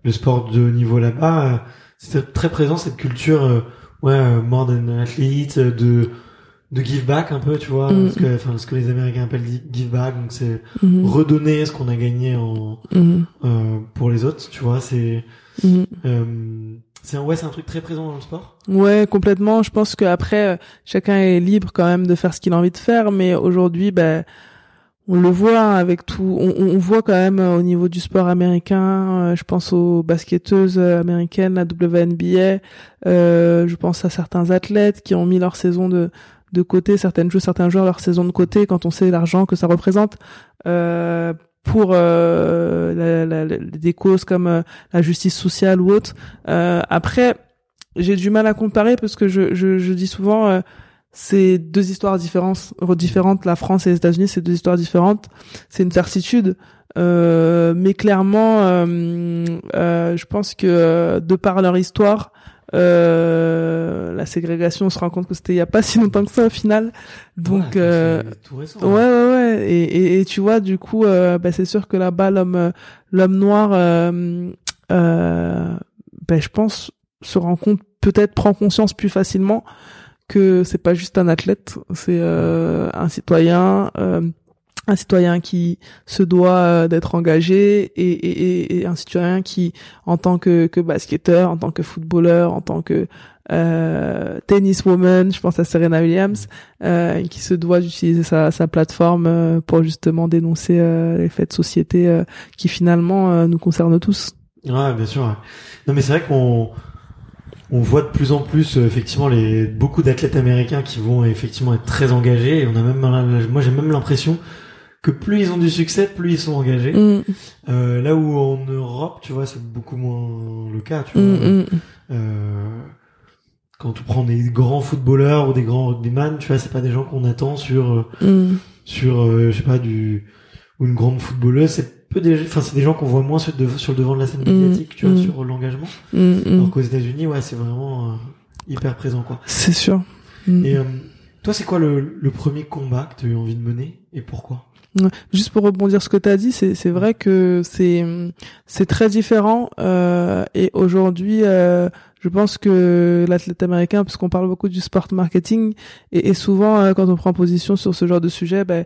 le sport de haut niveau là-bas, euh, c'est très présent cette culture. euh, ouais, more than athlete, de de give back un peu, tu vois, Mm. ce que enfin ce que les Américains appellent give back, donc c'est Mhm. redonner ce qu'on a gagné en euh, pour les autres, tu vois, c'est Mhm. euh, c'est un ouais, c'est un truc très présent dans le sport. Ouais, complètement. Je pense qu'après, euh, chacun est libre quand même de faire ce qu'il a envie de faire, mais aujourd'hui, ben, on le voit avec tout. On, on voit quand même euh, au niveau du sport américain. je pense aux basketteuses américaines, la WNBA. euh, je pense à certains athlètes qui ont mis leur saison de de côté, certaines joueurs, certains joueurs leur saison de côté quand on sait l'argent que ça représente. Euh, pour euh, la- la- la- des causes comme euh, la justice sociale ou autre. Euh, après, j'ai du mal à comparer parce que je, je, je dis souvent euh, c'est deux histoires différentes, différentes. La France et les États-Unis, c'est deux histoires différentes. C'est une certitude. Euh, mais clairement, euh, euh, je pense que de par leur histoire, euh, la ségrégation, on se rend compte que c'était il y a pas si longtemps que ça au final. Donc, Ouais, euh, tout récent. Ouais, ouais, ouais. Et, et, et tu vois, du coup, euh, bah, c'est sûr que là-bas, l'homme, l'homme noir, euh, euh, ben, je pense, se rend compte, peut-être prend conscience plus facilement que c'est pas juste un athlète, c'est euh, un citoyen, euh, un citoyen qui se doit euh, d'être engagé et, et, et, un citoyen qui, en tant que, que basketteur, en tant que footballeur, en tant que euh, tenniswoman, je pense à Serena Williams, euh, qui se doit d'utiliser sa, sa plateforme euh, pour justement dénoncer euh, les faits de société qui finalement nous concernent tous. Ouais, bien sûr. Non, mais c'est vrai qu'on on voit de plus en plus effectivement les beaucoup d'athlètes américains qui vont effectivement être très engagés. Et on a même, moi j'ai même l'impression que plus ils ont du succès, plus ils sont engagés. Mm. Euh, là où en Europe, tu vois, c'est beaucoup moins le cas. Tu vois. Mm, mm. Euh, quand tu prends des grands footballeurs ou des grands rugbyman, tu vois, c'est pas des gens qu'on attend sur euh, sur euh, je sais pas du ou une grande footballeuse. C'est peu des, enfin c'est des gens qu'on voit moins sur, sur, le devant de la scène médiatique, tu vois, sur l'engagement. Alors qu'aux États-Unis, ouais, c'est vraiment euh, hyper présent, quoi. C'est sûr. Et toi, c'est quoi le, le premier combat que tu as eu envie de mener et pourquoi? Juste pour rebondir ce que tu as dit, c'est vrai que c'est c'est très différent euh, et aujourd'hui euh, je pense que l'athlète américain parce qu'on parle beaucoup du sport marketing et, et souvent euh, quand on prend position sur ce genre de sujet ben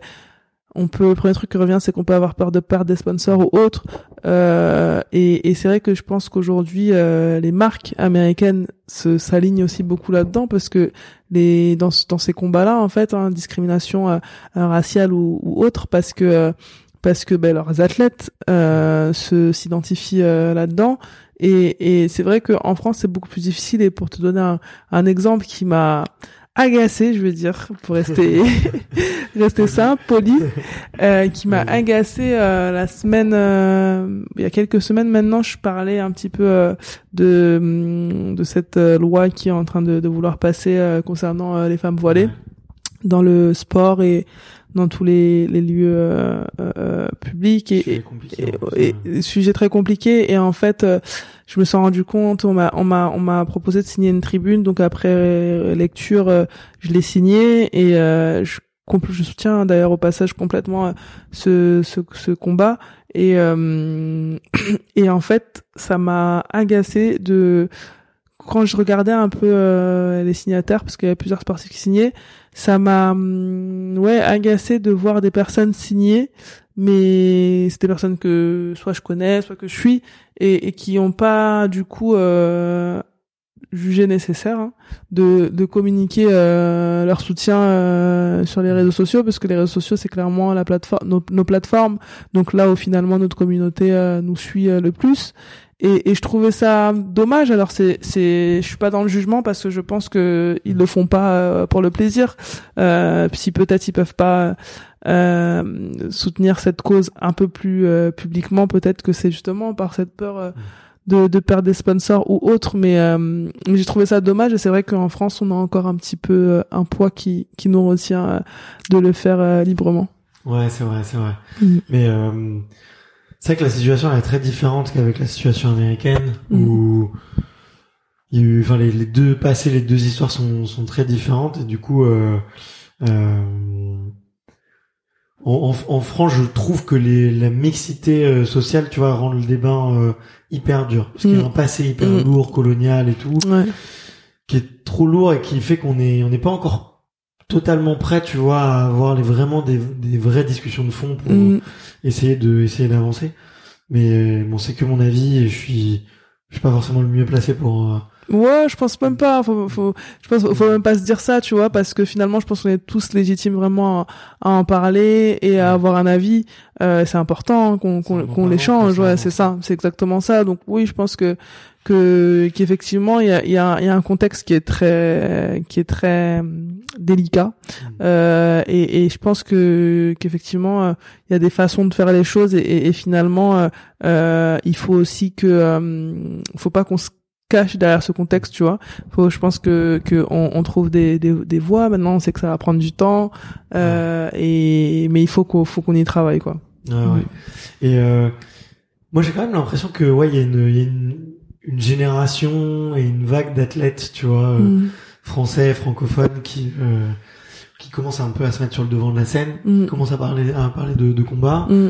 on peut le premier truc qui revient c'est qu'on peut avoir peur de perdre des sponsors ou autres. Euh, et, et c'est vrai que je pense qu'aujourd'hui euh, les marques américaines se s'alignent aussi beaucoup là-dedans parce que les dans dans ces combats-là en fait hein, discrimination euh, raciale ou, ou, autre parce que euh, parce que ben, leurs athlètes euh, se s'identifient là-dedans. Et, et c'est vrai qu'en France c'est beaucoup plus difficile. Et pour te donner un, un exemple qui m'a agacé, je veux dire, pour rester rester simple, poli, euh, qui m'a agacé euh, la semaine, euh, il y a quelques semaines maintenant, je parlais un petit peu euh, de de cette loi qui est en train de, de vouloir passer concernant les femmes voilées dans le sport et dans tous les, les lieux euh, euh, publics et, et, et, sujet très compliqué. Et en fait euh, je me suis rendu compte on m'a on m'a on m'a proposé de signer une tribune. Donc après lecture je l'ai signé et je je soutiens d'ailleurs au passage complètement ce, ce, ce combat. Et et en fait ça m'a agacé de quand je regardais un peu les signataires parce qu'il y avait plusieurs sportifs qui signaient ça m'a hum, ouais agacé de voir des personnes signer mais c'est des personnes que soit je connais soit que je suis et, et qui ont pas du coup euh, jugé nécessaire hein, de, de communiquer euh, leur soutien euh, sur les réseaux sociaux parce que les réseaux sociaux c'est clairement la plateforme nos, nos, plateformes. Donc là où finalement notre communauté euh, nous suit euh, le plus et, et, je trouvais ça dommage. Alors c'est, c'est, je suis pas dans le jugement parce que je pense que ils le font pas euh, pour le plaisir. Euh, si peut-être ils peuvent pas euh, soutenir cette cause un peu plus euh, publiquement, peut-être que c'est justement par cette peur euh, de, de perdre des sponsors ou autre. Mais, mais j'ai trouvé ça dommage. Et c'est vrai qu'en France, on a encore un petit peu un poids qui, qui nous retient de le faire librement. Ouais, c'est vrai, c'est vrai. Mm. Mais c'est vrai que la situation est très différente qu'avec la situation américaine mm. où il y a eu, enfin les, les, deux passés, les deux histoires sont, sont très différentes et du coup euh, euh, en, en, France je trouve que les, la mixité euh, sociale tu vois rend le débat euh, hyper dur parce qu'il y a mm. un passé hyper mm. lourd colonial et tout qui est trop lourd et qui fait qu'on est on n'est pas encore totalement prêt, tu vois, à avoir les, vraiment des, des vraies discussions de fond pour mm. essayer de essayer d'avancer. Mais bon, c'est que mon avis et je suis je suis pas forcément le mieux placé pour. Euh, ouais, je pense même pas. Faut, faut, je pense, faut même pas se dire ça, tu vois, parce que finalement, je pense qu'on est tous légitimes vraiment à, en parler et à avoir un avis. Euh, c'est important qu'on qu'on qu'on l'échange. Ouais, c'est ça, c'est exactement ça. Donc oui, je pense que que qu'effectivement il y a, y, a, y a un contexte qui est très qui est très hum, délicat. Mmh. euh, et, et, je pense que qu'effectivement euh, il y a des façons de faire les choses et, et, finalement euh, euh, il faut aussi que euh, faut pas qu'on se cache derrière ce contexte tu vois. Faut je pense que que on, on trouve des, des, des voies. Maintenant on sait que ça va prendre du temps euh, et mais il faut qu'on faut qu'on y travaille quoi. Ah, ouais. et moi j'ai quand même l'impression que ouais il y a une, y a une une génération et une vague d'athlètes, tu vois, euh, mm. français, francophones, qui euh, qui commence un peu à se mettre sur le devant de la scène, Mm. qui commence à parler, à parler de, de combat. Mm.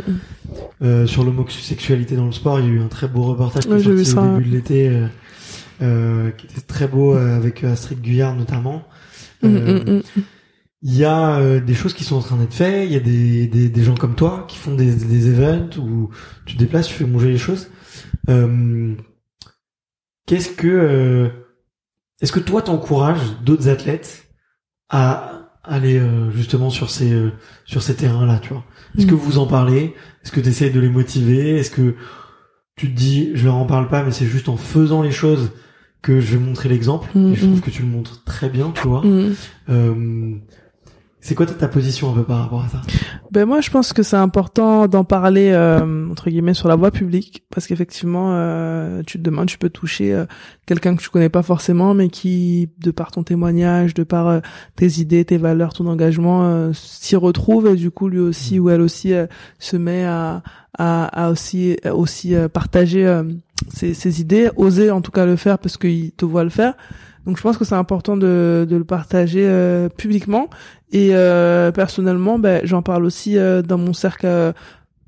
Euh, sur l'homosexualité dans le sport, il y a eu un très beau reportage qui Ouais, est j'ai sorti au début de l'été, euh, euh, qui était très beau avec Astrid Guyard notamment. Mm. Il y a des choses qui sont en train d'être faites. Il y a des, des, des gens comme toi qui font des, des events où tu te déplaces, tu fais bouger les choses. Qu'est-ce que euh, est-ce que toi t'encourages d'autres athlètes à aller euh, justement sur ces euh, sur ces terrains-là, tu vois? Est-ce Mm. que vous en parlez? Est-ce que tu essayes de les motiver? Est-ce que tu te dis je leur en parle pas, mais c'est juste en faisant les choses que je vais montrer l'exemple? Mm, Et je mm. trouve que tu le montres très bien, tu vois? Mm. C'est quoi ta, position un peu par rapport à ça? Ben moi, je pense que c'est important d'en parler euh, entre guillemets sur la voie publique parce qu'effectivement, euh, tu demain tu peux toucher euh, quelqu'un que tu connais pas forcément, mais qui, de par ton témoignage, de par euh, tes idées, tes valeurs, ton engagement, euh, s'y retrouve et du coup lui aussi ou elle aussi se met à à, à aussi aussi partager ses, ses idées, oser en tout cas le faire parce qu'il te voit le faire. Donc je pense que c'est important de, de le partager euh, publiquement. Et euh, personnellement, ben, j'en parle aussi euh, dans mon cercle euh,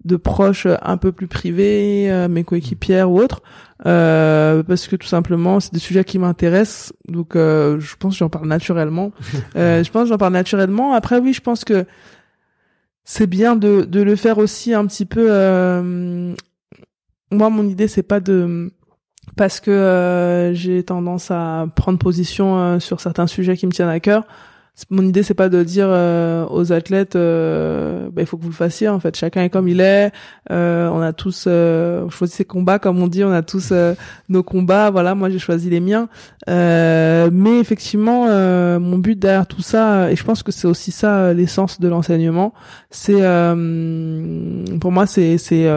de proches euh, un peu plus privés, euh, mes coéquipières ou autres, euh, parce que tout simplement, c'est des sujets qui m'intéressent. Donc euh, je pense que j'en parle naturellement. Euh, je pense que j'en parle naturellement. Après oui, je pense que c'est bien de, de le faire aussi un petit peu. euh, moi, mon idée, c'est pas de parce que euh, j'ai tendance à prendre position euh, sur certains sujets qui me tiennent à cœur. Mon idée, c'est pas de dire euh, aux athlètes, euh, bah, il faut que vous le fassiez. En fait, chacun est comme il est. Euh, on a tous euh, choisi ses combats, comme on dit. On a tous nos combats. Voilà, moi, j'ai choisi les miens. Mais effectivement, mon but derrière tout ça, et je pense que c'est aussi ça l'essence de l'enseignement, c'est pour moi, c'est c'est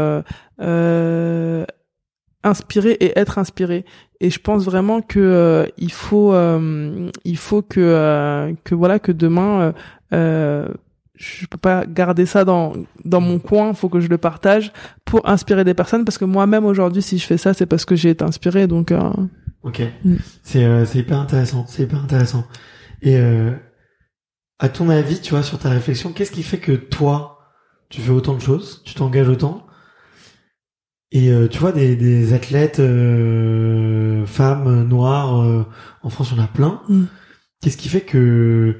inspirer et être inspiré. Et je pense vraiment que euh, il faut euh, il faut que euh, que voilà que demain je peux pas garder ça dans dans mon coin. Faut que je le partage pour inspirer des personnes. Parce que moi-même aujourd'hui si je fais ça c'est parce que j'ai été inspiré. Donc euh, Ok, Mm. c'est euh, c'est hyper intéressant, c'est hyper intéressant. Et euh, à ton avis, tu vois, sur ta réflexion, qu'est-ce qui fait que toi, tu fais autant de choses, tu t'engages autant, et euh, tu vois des, des athlètes euh, femmes euh, noires euh, en France, on a plein. Mm. Qu'est-ce qui fait que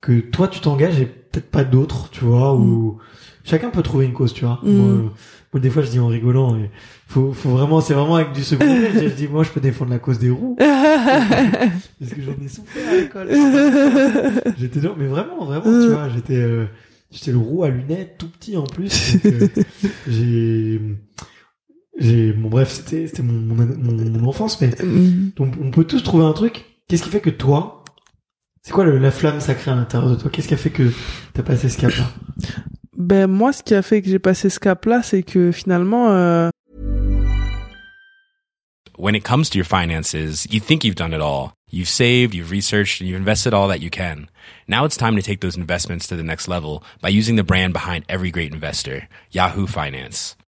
que toi tu t'engages et peut-être pas d'autres, tu vois, ou chacun peut trouver une cause, tu vois. Mm. Moi, moi, des fois, je dis en rigolant, et faut, faut vraiment, c'est vraiment avec du second je dis, moi, je peux défendre la cause des roues. Parce que j'en ai souffert à l'école. j'étais genre, mais vraiment, vraiment, tu vois, j'étais, euh, j'étais le roux à lunettes, tout petit en plus. euh, j'ai, bon bref, c'était, c'était mon, mon, mon, mon enfance, mais Mm. donc on peut tous trouver un truc. Qu'est-ce qui fait que toi, c'est quoi le- la flamme sacrée à l'intérieur de toi? Qu'est-ce qui a fait que t'as passé ce cap-là? Ben moi ce qui a fait que j'ai passé ce cap là c'est que finalement euh, when it comes to your finances, you think you've done it all. You've saved, you've researched, and you've invested all that you can. Now it's time to take those investments to the next level by using the brand behind every great investor, Yahoo Finance.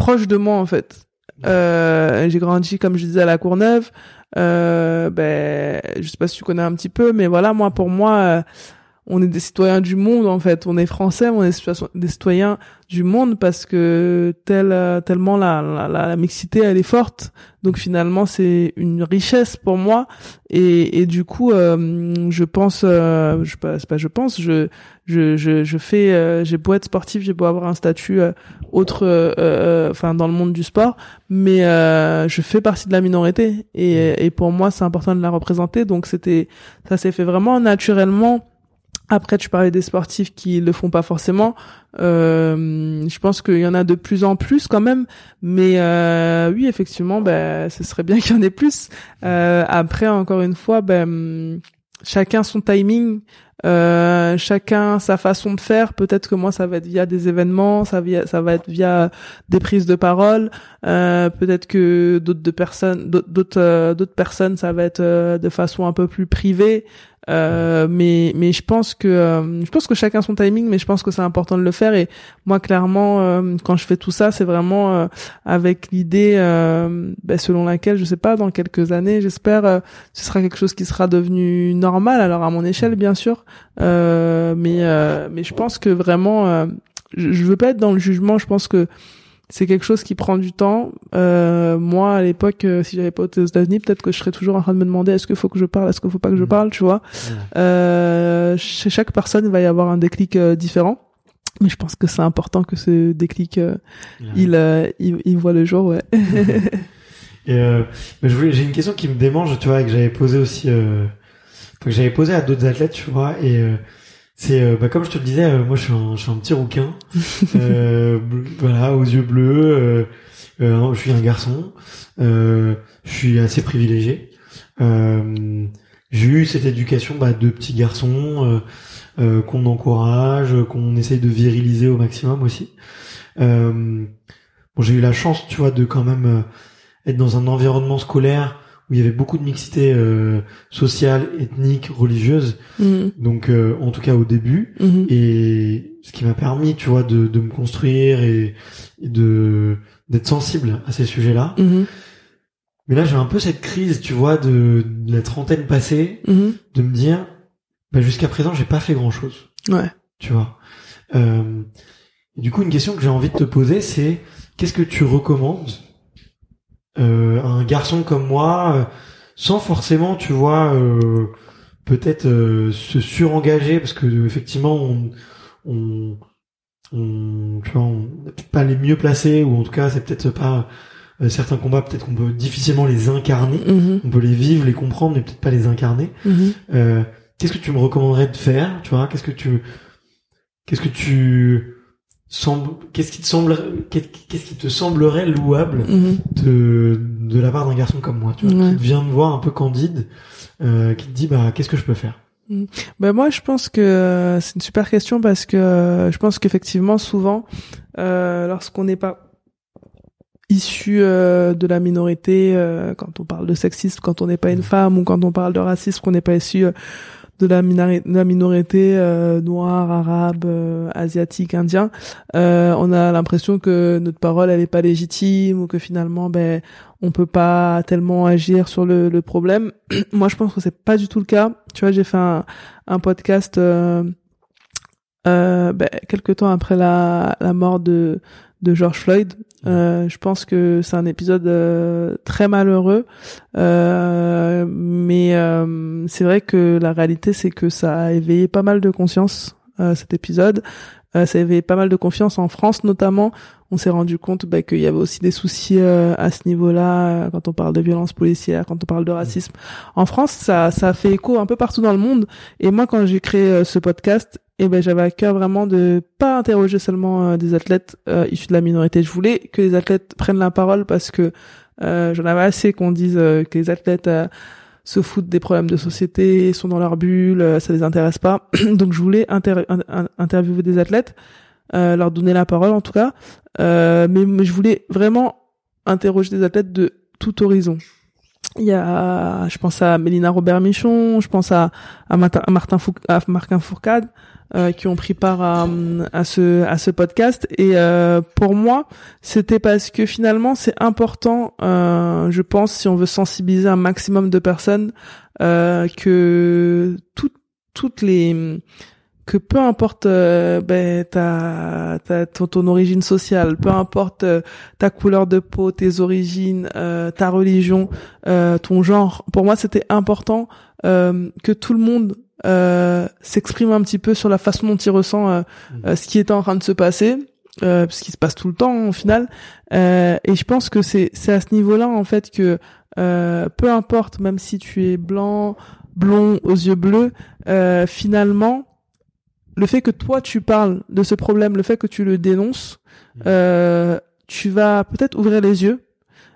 proche de moi en fait. Euh, j'ai grandi comme je disais à la Courneuve. Euh, ben, je sais pas si tu connais un petit peu, mais voilà, moi pour moi, euh, on est des citoyens du monde en fait. On est français, on est des citoyens du monde parce que tel, tellement la, la, la, mixité elle est forte. Donc finalement c'est une richesse pour moi et, et du coup euh, je pense, euh, je pas, pas je pense, je je je, je fais, euh, j'ai beau être sportif, j'ai beau avoir un statut euh, autre, euh, enfin dans le monde du sport, mais je fais partie de la minorité et, et pour moi c'est important de la représenter. Donc c'était, ça s'est fait vraiment naturellement. Après, tu parlais des sportifs qui le font pas forcément. Euh, je pense qu'il y en a de plus en plus quand même, mais euh, oui, effectivement, ben, ce serait bien qu'il y en ait plus. Euh, après, encore une fois, ben, chacun son timing. Euh, chacun sa façon de faire. Peut-être que moi, ça va être via des événements, ça, ça va être via des prises de parole. Euh, peut-être que d'autres personnes, d'autres euh, d'autres personnes, ça va être de façon un peu plus privée. Euh, mais mais je pense que euh, je pense que chacun son timing, mais je pense que c'est important de le faire. Et moi, clairement, euh, quand je fais tout ça, c'est vraiment avec l'idée, ben, selon laquelle, je sais pas, dans quelques années, j'espère, ce sera quelque chose qui sera devenu normal. Alors à mon échelle, bien sûr, mais mais je pense que vraiment, je, je veux pas être dans le jugement. Je pense que c'est quelque chose qui prend du temps. Euh, moi, à l'époque, euh, si j'avais pas été aux États-Unis, peut-être que je serais toujours en train de me demander est-ce qu'il faut que je parle, est-ce qu'il faut pas que je mmh. parle, tu vois. Euh, chez chaque personne, il va y avoir un déclic euh, différent. Mais je pense que c'est important que ce déclic, euh, il, il, il, voit le jour, ouais. Et j'ai une question qui me démange, tu vois, que j'avais posé aussi, que j'avais posé à d'autres athlètes, tu vois, et c'est euh, bah, comme je te le disais, euh, moi je suis un, je suis un petit rouquin, euh, voilà, aux yeux bleus. je suis un garçon. je suis assez privilégié. j'ai eu cette éducation bah, de petit garçon qu'on encourage, qu'on essaye de viriliser au maximum aussi. bon, j'ai eu la chance, tu vois, de quand même être dans un environnement scolaire où il y avait beaucoup de mixité euh, sociale, ethnique, religieuse. Mhm. Donc, euh, en tout cas au début, mhm. et ce qui m'a permis, tu vois, de, de me construire et, de d'être sensible à ces sujets-là. Mhm. Mais là, j'ai un peu cette crise, tu vois, de, la trentaine passée, de me dire, bah, jusqu'à présent, j'ai pas fait grand-chose. Ouais. Tu vois. Euh, et du coup, une question que j'ai envie de te poser, c'est qu'est-ce que tu recommandes euh, un garçon comme moi, euh, sans forcément, tu vois, euh, peut-être se surengager, parce que effectivement, on, on, on, tu vois, on peut-être pas les mieux placés, ou en tout cas, c'est peut-être pas certains combats, peut-être qu'on peut difficilement les incarner. Mm-hmm. On peut les vivre, les comprendre, mais peut-être pas les incarner. Mm-hmm. qu'est-ce que tu me recommanderais de faire, tu vois? Qu'est-ce que tu, qu'est-ce que tu qu'est-ce qui te semble qu'est-ce qui te semblerait louable mhm. de de la part d'un garçon comme moi tu vois qui vient me voir un peu candide euh, qui te dit bah qu'est-ce que je peux faire? Ben moi je pense que euh, c'est une super question parce que euh, je pense qu'effectivement souvent euh, lorsqu'on n'est pas issu de la minorité quand on parle de sexisme quand on n'est pas une femme ou quand on parle de racisme qu'on n'est pas issu de la, minorité euh, noire, arabe, euh, asiatique, indien, euh, on a l'impression que notre parole elle est pas légitime ou que finalement ben on peut pas tellement agir sur le, le problème. Moi je pense que c'est pas du tout le cas. Tu vois j'ai fait un, un podcast euh, euh, ben, quelques temps après la, la mort de de George Floyd. Euh, je pense que c'est un épisode euh, très malheureux, euh, mais euh, c'est vrai que la réalité c'est que ça a éveillé pas mal de conscience cet épisode. ça a éveillé pas mal de confiance en France notamment. On s'est rendu compte bah, qu'il y avait aussi des soucis à ce niveau-là quand on parle de violence policière, quand on parle de racisme. En France, ça, ça a fait écho un peu partout dans le monde. Et moi, quand j'ai créé ce podcast, et ben j'avais à cœur vraiment de pas interroger seulement euh, des athlètes euh, issus de la minorité. Je voulais que les athlètes prennent la parole parce que euh, j'en avais assez qu'on dise que les athlètes se foutent des problèmes de société, sont dans leur bulle, ça les intéresse pas. Donc je voulais interviewer des athlètes, leur donner la parole en tout cas, mais, mais, je voulais vraiment interroger des athlètes de tout horizon. Il y a, je pense à Mélina Robert Michon, je pense à, à Martin, à Martin Fourcade, euh, qui ont pris part à, à, ce à ce podcast. Et euh, pour moi c'était parce que finalement c'est important euh, je pense si on veut sensibiliser un maximum de personnes euh, que toutes toutes les que peu importe euh, ben, ta, ta ton, origine sociale, peu importe ta couleur de peau, tes origines, ta religion, ton genre, pour moi c'était important que tout le monde euh, s'exprime un petit peu sur la façon dont il ressent euh, mmh. euh, ce qui est en train de se passer, euh, ce qui se passe tout le temps au final. Euh, et je pense que c'est c'est à ce niveau-là en fait que peu importe, même si tu es blanc, blond, aux yeux bleus, finalement, le fait que toi tu parles de ce problème, le fait que tu le dénonces, mmh. tu vas peut-être ouvrir les yeux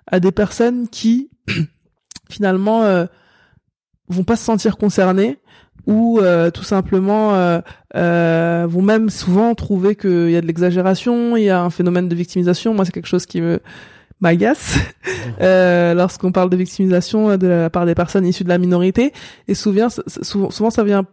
à des personnes qui finalement vont pas se sentir concernées ou euh, tout simplement euh, euh, vont même souvent trouver qu'il y a de l'exagération, il y a un phénomène de victimisation. Moi, c'est quelque chose qui me m'agace euh, lorsqu'on parle de victimisation de la part des personnes issues de la minorité. Et souvent, souvent ça vient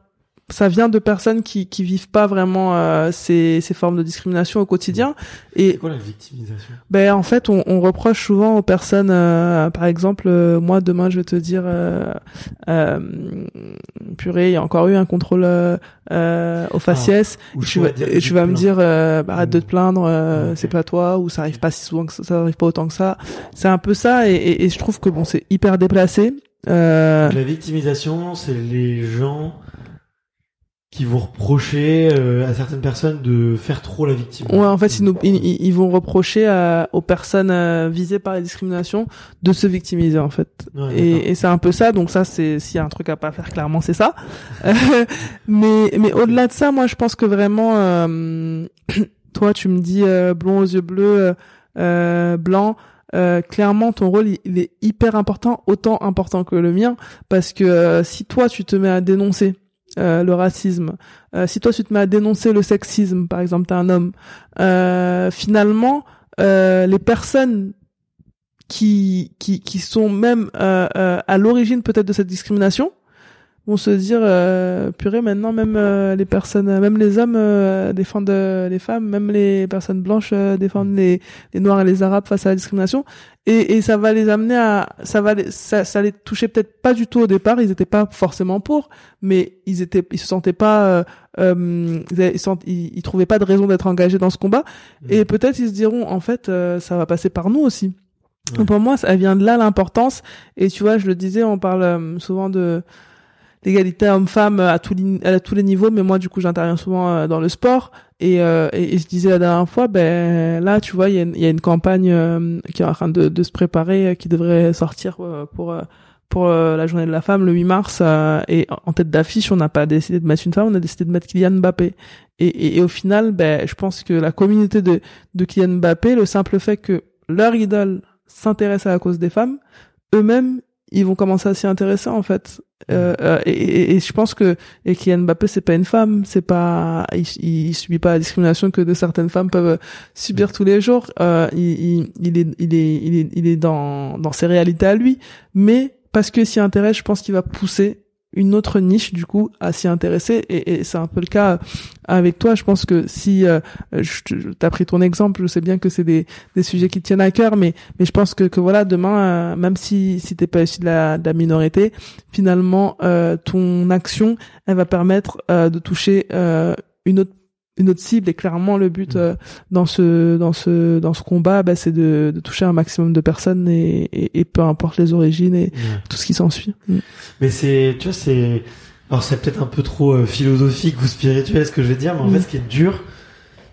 ça vient de personnes qui qui vivent pas vraiment euh, ces ces formes de discrimination au quotidien. Et quoi la victimisation? ben en fait on, on reproche souvent aux personnes euh, par exemple euh, moi demain je vais te dire euh, euh, purée il y a encore eu un contrôle au faciès. ah, je, vais, je vais me dire bah, arrête de te plaindre ah, c'est pas toi ou ça arrive pas si souvent que ça, ça arrive pas autant que ça. C'est un peu ça et, et, et je trouve que bon c'est hyper déplacé. La victimisation c'est les gens qui vont reprocher euh, à certaines personnes de faire trop la victime. Ouais, en fait, ils, nous, ils, vont reprocher à, aux personnes euh, visées par les discriminations de se victimiser, en fait. et, et c'est un peu ça. Donc ça, c'est s'il y a un truc à pas faire, clairement, c'est ça. mais mais au-delà de ça, moi, je pense que vraiment, euh, toi, tu me dis blond aux yeux bleus, blanc. clairement, ton rôle, il, est hyper important, autant important que le mien, parce que si toi, tu te mets à dénoncer euh, le racisme, euh, si toi tu te mets à dénoncer le sexisme, par exemple, t'es un homme, euh, finalement, les personnes qui, qui, qui sont même à l'origine peut-être de cette discrimination, vont se dire euh, purée maintenant même euh, les personnes même les hommes euh, défendent euh, les femmes même les personnes blanches défendent les, les noirs et les arabes face à la discrimination. Et, et ça va les amener à ça va les, ça, ça les touchait peut-être pas du tout au départ. Ils étaient pas forcément pour mais ils étaient ils se sentaient pas ils, ils, ils, trouvaient pas de raison d'être engagés dans ce combat. Mmh. et peut-être ils se diront en fait ça va passer par nous aussi. Donc pour moi ça vient de là l'importance. Et tu vois je le disais on parle souvent de l'égalité homme-femme à, tous à tous les niveaux, mais moi du coup j'interviens souvent euh, dans le sport. Et, euh, et, je disais la dernière fois, ben là tu vois il y a, une, y a une campagne euh, qui est en train de, de se préparer, qui devrait sortir pour pour la journée de la femme le 8 mars et en tête d'affiche on n'a pas décidé de mettre une femme, on a décidé de mettre Kylian Mbappé. Et, et, et, au final ben je pense que la communauté de de Kylian Mbappé, le simple fait que leur idole s'intéresse à la cause des femmes, eux-mêmes ils vont commencer à s'y intéresser en fait. Euh, euh et, et, je pense que et Kylian Mbappé c'est pas une femme, c'est pas il, il, subit pas la discrimination que de certaines femmes peuvent subir tous les jours. Euh, il, il, est il est il est il est dans dans ses réalités à lui, mais parce que s'y intéresse, je pense qu'il va pousser une autre niche du coup à s'y intéresser. Et, et c'est un peu le cas avec toi. Je pense que si euh, je t'as pris ton exemple je sais bien que c'est des, des sujets qui tiennent à cœur mais mais je pense que, que voilà demain euh, même si si t'es pas issu de la, de la minorité finalement euh, ton action elle va permettre euh, de toucher une autre une autre cible et clairement le but mm. euh, dans ce dans ce dans ce combat bah, c'est de, de, toucher un maximum de personnes et, et, et peu importe les origines et tout ce qui s'ensuit. Mm. mais c'est tu vois c'est alors c'est peut-être un peu trop euh, philosophique ou spirituel ce que je vais dire mais en mm. fait ce qui est dur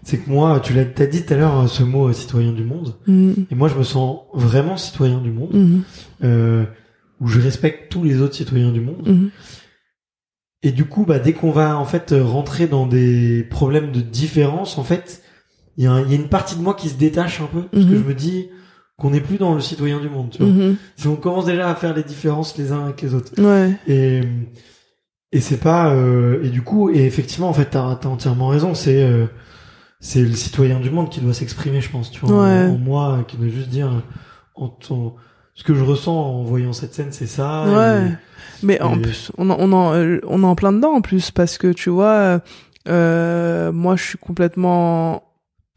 c'est que moi tu l'as t'as dit tout à l'heure euh, ce mot citoyen du monde. Et moi je me sens vraiment citoyen du monde. Euh, où je respecte tous les autres citoyens du monde et du coup, bah, dès qu'on va en fait rentrer dans des problèmes de différence, en fait, il y, a une partie de moi qui se détache un peu parce que mhm. je me dis qu'on n'est plus dans le citoyen du monde. Tu vois mhm. Si on commence déjà à faire les différences les uns avec les autres. Ouais. Et et c'est pas euh, et du coup et effectivement en fait t'as as entièrement raison. C'est euh, c'est le citoyen du monde qui doit s'exprimer, je pense. Tu vois, en, moi, qui doit juste dire en, en, ce que je ressens en voyant cette scène, c'est ça. Ouais. Mais en plus, on en, on en, euh, on en plein dedans en plus parce que tu vois, euh, moi je suis complètement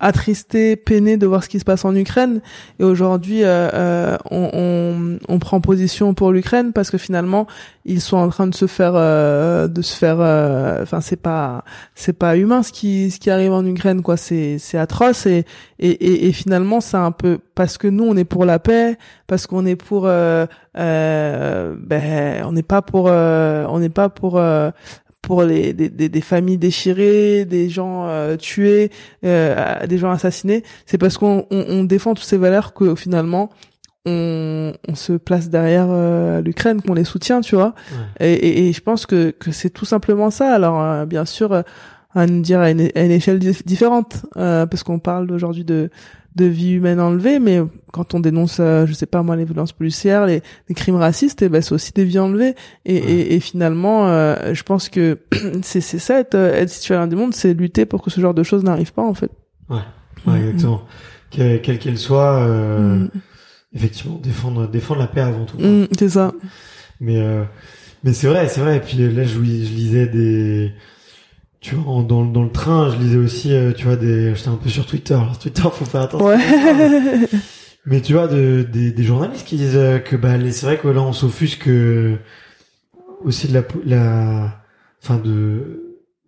attristé, peiné de voir ce qui se passe en Ukraine. Et aujourd'hui, euh, euh on, on, on, prend position pour l'Ukraine parce que finalement, ils sont en train de se faire, euh, de se faire. Euh, enfin, c'est pas, c'est pas humain ce qui, ce qui arrive en Ukraine, quoi. C'est, c'est atroce et, et, et, finalement, c'est un peu parce que nous, on est pour la paix, parce qu'on est pour, ben, on n'est pas pour, on n'est pas pour pour les des, des, familles déchirées, des gens euh, tués, euh, des gens assassinés, c'est parce qu'on on, défend toutes ces valeurs que finalement on, on se place derrière euh, l'Ukraine, qu'on les soutient, tu vois. Et, et, et, je pense que que c'est tout simplement ça. Alors bien sûr à nous dire à une, à une échelle dif- différente, euh, parce qu'on parle aujourd'hui de de vie humaine enlevée, mais quand on dénonce, euh, je sais pas moi, les violences policières, les, les crimes racistes, et ben c'est aussi des vies enlevées. Et, et, et finalement, euh, je pense que c'est c'est ça être, euh, être citoyen du monde, c'est lutter pour que ce genre de choses n'arrive pas en fait. Ouais, ouais, exactement. Que- Quelle qu'elle soit, euh, Mm. effectivement, défendre, défendre la paix avant tout. Mm, c'est ça. Mais euh, mais c'est vrai, c'est vrai. Et puis là, je, je lisais des, tu vois, en- dans, dans le train, je lisais aussi, euh, tu vois, des, j'étais un peu sur Twitter. Alors Twitter, faut faire attention. Ouais. Mais tu vois, de, des, des journalistes qui disent euh, que bah c'est vrai que là, on s'offusque euh, aussi de la, la, enfin de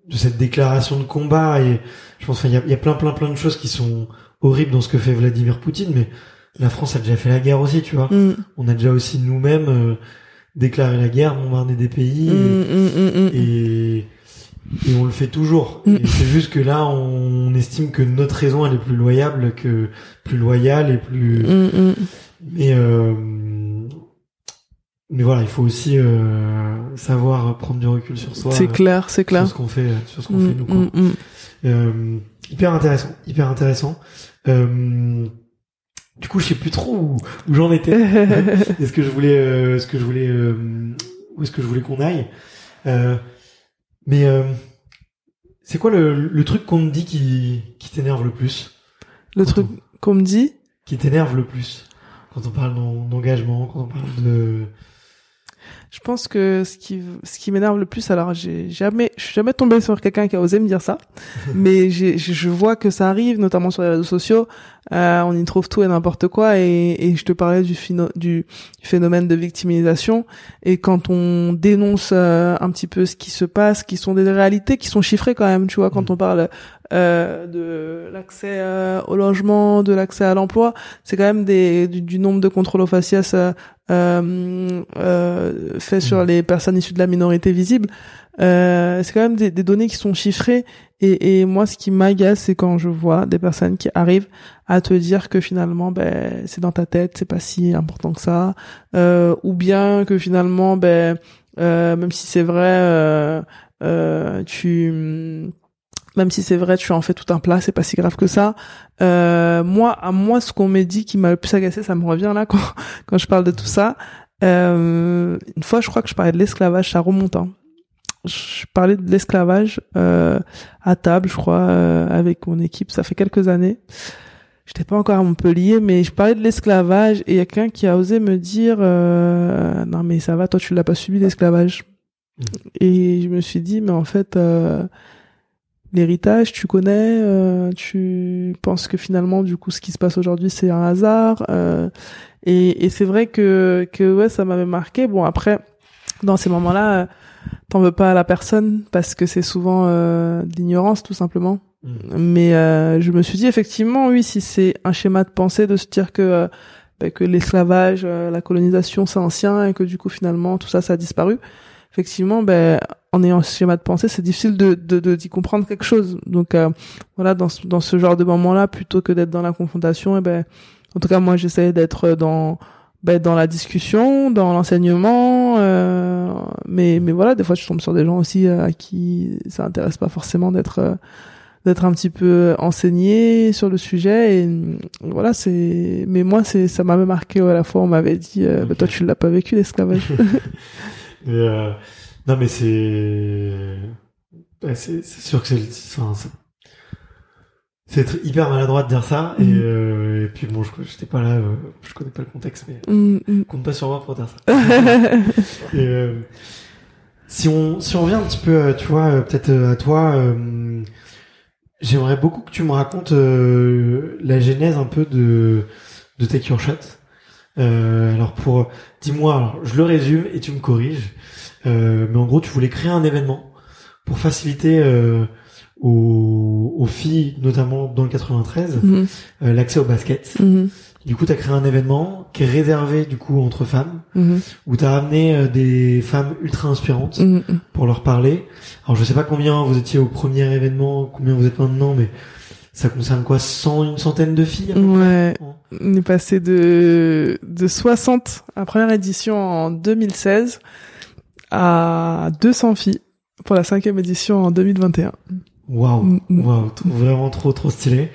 de cette déclaration de combat et je pense, il y a, il y a plein, plein, plein de choses qui sont horribles dans ce que fait Vladimir Poutine, mais la France a déjà fait la guerre aussi, tu vois. Mm, On a déjà aussi nous-mêmes euh, déclaré la guerre, bombardé des pays mm, mm. et, et, on le fait toujours. Mm. Et c'est juste que là, on estime que notre raison elle est plus loyable que plus loyale et plus. Mm, mm. Mais euh, mais voilà, il faut aussi euh, savoir prendre du recul sur soi, C'est clair, c'est clair. sur ce qu'on fait, sur ce qu'on Mm, fait nous. Quoi. mm, mm. Euh, hyper intéressant, hyper intéressant. Euh, du coup, je sais plus trop où, où j'en étais. est-ce que je voulais, euh, est-ce que je voulais, euh, où est-ce que je voulais qu'on aille? Mais euh, c'est quoi le, le truc qu'on me dit qui, qui t'énerve le plus? Le truc qu'on me dit, Qui t'énerve le plus? Quand on parle d'en- d'engagement, quand on parle de. je pense que ce qui ce qui m'énerve le plus, alors j'ai jamais, je suis jamais tombée sur quelqu'un qui a osé me dire ça, mais je vois que ça arrive, notamment sur les réseaux sociaux. Euh, on y trouve tout et n'importe quoi, et, et je te parlais du, phénomène de victimisation. Et quand on dénonce euh, un petit peu ce qui se passe, qui sont des réalités qui sont chiffrées quand même, tu vois, quand Mm. on parle euh, de l'accès euh, au logement, de l'accès à l'emploi, c'est quand même des du, du nombre de contrôles aux faciès euh, euh, euh, faits sur Mm. les personnes issues de la minorité visible. Euh, c'est quand même des, des données qui sont chiffrées et, et moi ce qui m'agace c'est quand je vois des personnes qui arrivent à te dire que finalement ben c'est dans ta tête c'est pas si important que ça. Euh, ou bien que finalement ben euh, même si c'est vrai euh, euh, tu même si c'est vrai tu en fais tout un plat c'est pas si grave que ça. Euh, moi à moi ce qu'on m'a dit qui m'a le plus agacé ça me revient là quand quand je parle de tout ça. Euh, une fois je crois que je parlais de l'esclavage ça remonte hein. Je parlais de l'esclavage euh, à table je crois euh, avec mon équipe ça fait quelques années j'étais pas encore à Montpellier mais je parlais de l'esclavage et il y a quelqu'un qui a osé me dire euh, non mais ça va toi tu l'as pas subi l'esclavage Mhm. et je me suis dit mais en fait euh, l'héritage, tu connais, euh, tu penses que finalement, du coup, ce qui se passe aujourd'hui, c'est un hasard. euh, et et c'est vrai que que ouais, ça m'avait marqué. Bon, après, dans ces moments-là, t'en veux pas à la personne parce que c'est souvent euh, tout simplement. Mais euh, je me suis dit effectivement, oui, si c'est un schéma de pensée de se dire que bah, que l'esclavage, euh, la colonisation, c'est ancien et que du coup finalement tout ça, ça a disparu. Effectivement, ben en ayant ce schéma de pensée, c'est difficile de de de- d'y comprendre quelque chose. Donc euh, voilà, dans ce, dans ce genre de moment-là, plutôt que d'être dans la confrontation, et ben en tout cas moi j'essaie d'être dans ben, dans la discussion, dans l'enseignement, euh, mais mais voilà, des fois je tombe sur des gens aussi euh, à qui ça intéresse pas forcément d'être euh, d'être un petit peu enseigné sur le sujet. Et euh, voilà c'est mais moi c'est ça m'avait marqué à la fois on m'avait dit euh, bah, toi tu l'as pas vécu l'esclavage. Euh, non, mais c'est, c'est, sûr que c'est, c'est- enfin, c'est, hyper maladroit de dire ça. Et, Mhm. euh, et puis bon, je, j'étais pas là, euh, je connais pas le contexte, mais Mm, mm. compte pas sur moi pour dire ça. Et, euh, si on si on revient un petit peu, euh, tu vois, euh, peut-être à toi, euh, j'aimerais beaucoup que tu me racontes euh, la genèse un peu de de Take Your Shot. Euh, alors pour, dis-moi, alors, je le résume et tu me corriges. Euh, mais en gros, tu voulais créer un événement pour faciliter euh, aux, aux filles, notamment dans le 93, Mhm, euh, l'accès au basket. mhm, Du coup, tu as créé un événement qui est réservé du coup entre femmes, mhm, où tu as amené euh, des femmes ultra inspirantes pour leur parler. Alors je sais pas combien vous étiez au premier événement, combien vous êtes maintenant, mais ça concerne quoi? 100, une centaine de filles ouais. On est passé de de 60 à première édition en 2016 à 200 filles pour la cinquième édition en 2021 Waouh, Mm, mm. waouh, vraiment trop trop stylé.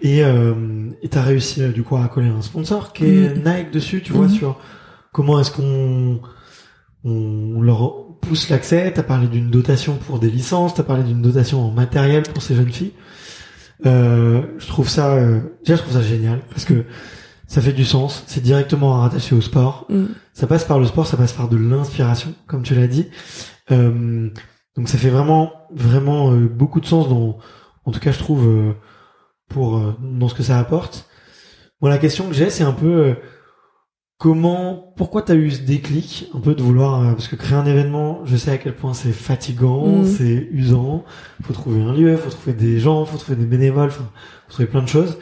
Et euh, et t'as réussi euh, du coup à coller un sponsor qui est Mm. Nike dessus, tu vois, sur comment est-ce qu'on on leur pousse l'accès. T'as parlé d'une dotation pour des licences, t'as parlé d'une dotation en matériel pour ces jeunes filles. Euh, je trouve ça, euh, déjà je trouve ça génial parce que ça fait du sens. C'est directement rattaché au sport. Ça passe par le sport, ça passe par de l'inspiration, comme tu l'as dit. Euh, donc ça fait vraiment, vraiment euh, beaucoup de sens dans, en tout cas je trouve, euh, pour euh, dans ce que ça apporte. Moi la question que j'ai, c'est un peu euh, comment, pourquoi t'as eu ce déclic, un peu de vouloir, euh, parce que créer un événement, je sais à quel point c'est fatigant, Mhm. c'est usant. Faut trouver un lieu, faut trouver des gens, faut trouver des bénévoles, enfin, faut trouver plein de choses.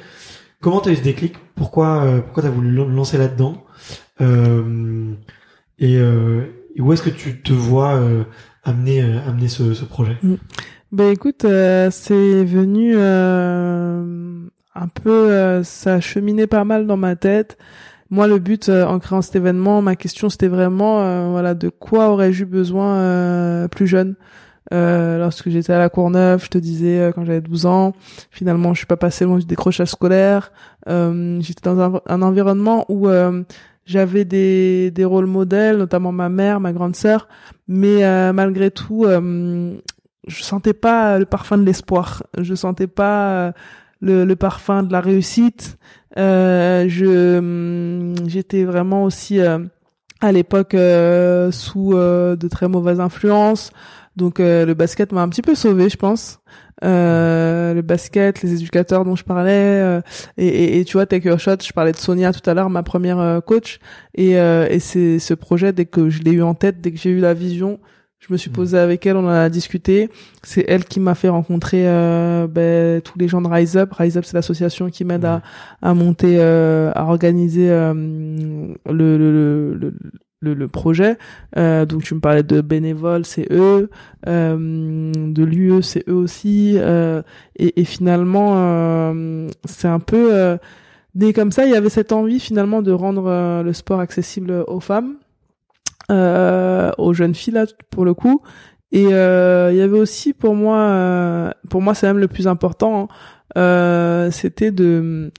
Comment t'as eu ce déclic? Pourquoi, euh, pourquoi t'as voulu lan- lancer là-dedans? Euh, et, euh, et où est-ce que tu te vois euh, amener euh, amener ce, ce projet? Ben écoute, euh, c'est venu euh, un peu, euh, ça a cheminé pas mal dans ma tête. Moi, le but euh, en créant cet événement, ma question c'était vraiment, voilà, de quoi aurais-je eu besoin plus jeune? Euh, Lorsque j'étais à la Courneuve, je te disais euh, quand j'avais 12 ans, finalement, je suis pas passé loin du décrochage scolaire. Euh, j'étais dans un, un environnement où j'avais des, des rôles modèles, notamment ma mère, ma grande sœur, mais euh, malgré tout, euh, je sentais pas le parfum de l'espoir. Je sentais pas euh, le, le parfum de la réussite. Euh, je hum, j'étais vraiment aussi euh, à l'époque euh, sous de très mauvaises influences. Donc euh, le basket m'a un petit peu sauvé, je pense. Euh, le basket, les éducateurs dont je parlais, euh, et, et, et tu vois, Take Your Shot, je parlais de Sonia tout à l'heure, ma première euh, coach, et, euh, et c'est ce projet, dès que je l'ai eu en tête, dès que j'ai eu la vision, je me suis Mhm. posée avec elle, on en a discuté. C'est elle qui m'a fait rencontrer euh, ben, tous les gens de Rise Up. Rise Up, c'est l'association qui m'aide à, à monter, euh, à organiser euh, le, le, le, le, le, projet. Euh, donc tu me parlais de bénévoles, c'est eux. Euh, de l'UE, c'est eux aussi. Euh, et, et finalement, euh, c'est un peu euh, né comme ça. Il y avait cette envie finalement de rendre euh, le sport accessible aux femmes aux jeunes filles là pour le coup et il y avait aussi pour moi pour moi c'est même le plus important hein, c'était de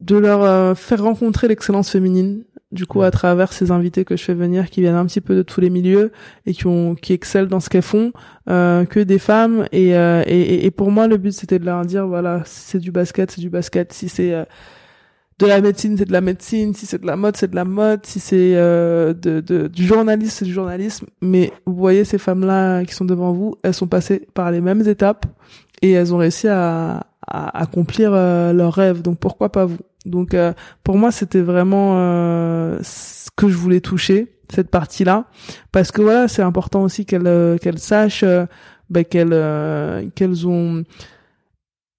de leur faire rencontrer l'excellence féminine du coup à travers ces invités que je fais venir qui viennent un petit peu de tous les milieux et qui ont qui excellent dans ce qu'elles font euh, que des femmes et, euh, et et pour moi le but c'était de leur dire voilà si c'est du basket c'est du basket si c'est euh, de la médecine, c'est de la médecine. Si c'est de la mode, c'est de la mode. Si c'est euh, de, de, du journalisme, c'est du journalisme. Mais vous voyez ces femmes-là qui sont devant vous, elles sont passées par les mêmes étapes et elles ont réussi à, à accomplir euh, leurs rêves. Donc pourquoi pas vous? Donc euh, pour moi, c'était vraiment euh, ce que je voulais toucher cette partie-là, parce que voilà, c'est important aussi qu'elles euh, qu'elles sachent euh, ben, qu'elles qu'elles ont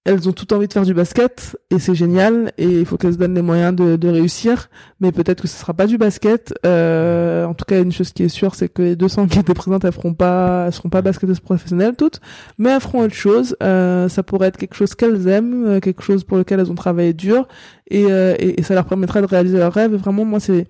elles ont tout envie de faire du basket et c'est génial et il faut qu'elles se donnent les moyens de, de réussir. Mais peut-être que ce sera pas du basket. Euh, en tout cas une chose qui est sûre c'est que les 200 qui étaient présentes elles feront pas elles seront pas basketteuses professionnelles toutes. Mais elles feront autre chose. Euh, ça pourrait être quelque chose qu'elles aiment euh, quelque chose pour lequel elles ont travaillé dur et, euh, et, et ça leur permettra de réaliser leurs rêves. Et vraiment moi c'est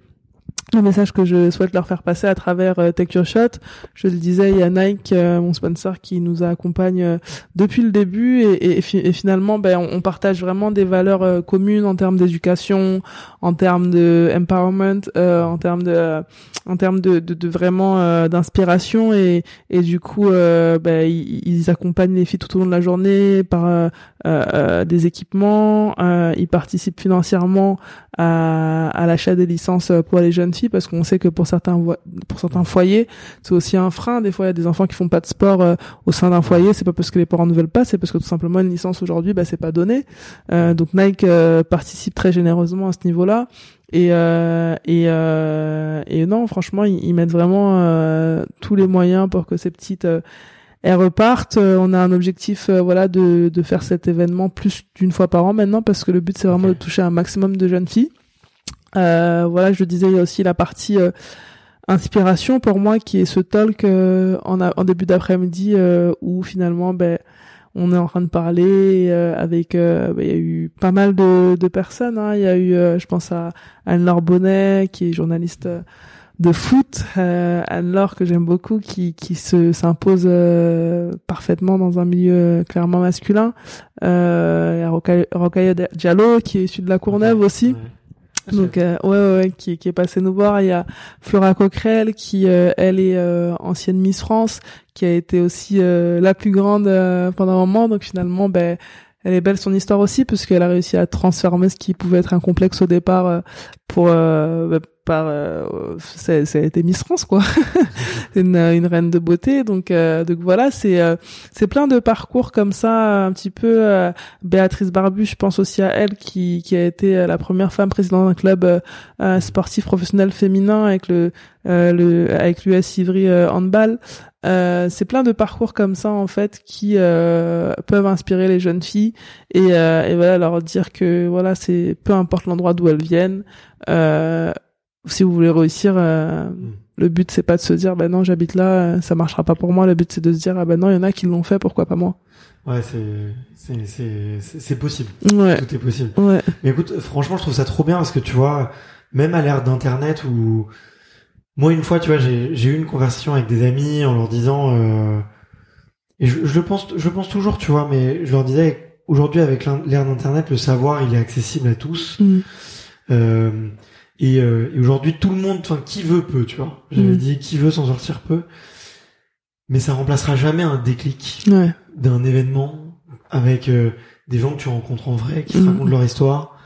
le message que je souhaite leur faire passer à travers euh, Your Shot. Je le disais, il y a Nike, euh, mon sponsor, qui nous accompagne euh, depuis le début et, et, et fi- et finalement, ben, on, partage vraiment des valeurs euh, communes en termes d'éducation, en termes de empowerment, en termes de, en termes de, de, de vraiment d'inspiration et, et du coup, ben, ils, ils accompagnent les filles tout au long de la journée par euh, euh, des équipements, euh, ils participent financièrement à, à l'achat des licences pour les jeunes filles parce qu'on sait que pour certains pour certains foyers c'est aussi un frein. Des fois il y a des enfants qui font pas de sport euh, au sein d'un foyer c'est pas parce que les parents ne veulent pas c'est parce que tout simplement une licence aujourd'hui bah c'est pas donné donc Nike participe très généreusement à ce niveau là et euh, et euh, et non franchement ils, mettent vraiment euh, tous les moyens pour que ces petites elles repartent. Euh, on a un objectif, euh, voilà, de, de faire cet événement plus d'une fois par an maintenant, parce que le but c'est vraiment de toucher un maximum de jeunes filles. Euh, voilà, je disais, il y a aussi la partie euh, inspiration pour moi, qui est ce talk euh, en, a- en début d'après-midi euh, où finalement, ben, on est en train de parler euh, avec. euh, ben, il y a eu pas mal de, de personnes. hein. Il y a eu, euh, je pense à Anne-Laure Bonnet, qui est journaliste. Euh, de foot, euh, Anne-Laure que j'aime beaucoup, qui qui se s'impose euh, parfaitement dans un milieu clairement masculin. Euh, il y a Rocaille Diallo qui est issu de la Courneuve aussi. Donc ouais, ouais, qui, qui est passé nous voir. Il y a Flora Coquerel qui elle est ancienne Miss France, qui a été aussi la plus grande pendant un moment. Donc finalement, ben elle est belle son histoire aussi parce qu'elle a réussi à transformer ce qui pouvait être un complexe au départ euh, pour euh, bah, par euh, ça, a été Miss France quoi. Une, une reine de beauté. Donc euh, donc voilà c'est c'est plein de parcours comme ça un petit peu Béatrice Barbu je pense aussi à elle qui qui a été la première femme présidente d'un club sportif professionnel féminin avec le le avec l'US Ivry handball. Euh, c'est plein de parcours comme ça en fait qui euh, peuvent inspirer les jeunes filles et, euh, et, voilà leur dire que voilà c'est peu importe l'endroit d'où elles viennent euh, si vous voulez réussir euh, mm. le but c'est pas de se dire ben non j'habite là ça marchera pas pour moi le but c'est de se dire ah ben non il y en a qui l'ont fait pourquoi pas moi? Ouais c'est c'est c'est possible ouais. tout est possible ouais. mais écoute franchement je trouve ça trop bien parce que tu vois même à l'ère d'internet où moi, une fois, tu vois, j'ai eu une conversation avec des amis en leur disant, euh, et je, je, pense, je pense toujours, tu vois, mais je leur disais, aujourd'hui, avec l'ère d'Internet, le savoir, il est accessible à tous. Mm. Euh, et, euh, et aujourd'hui, tout le monde, enfin, qui veut peut, tu vois. J'avais mm. dit, qui veut s'en sortir peut. Mais ça remplacera jamais un déclic d'un événement avec euh, des gens que tu rencontres en vrai, qui te mm. racontent leur histoire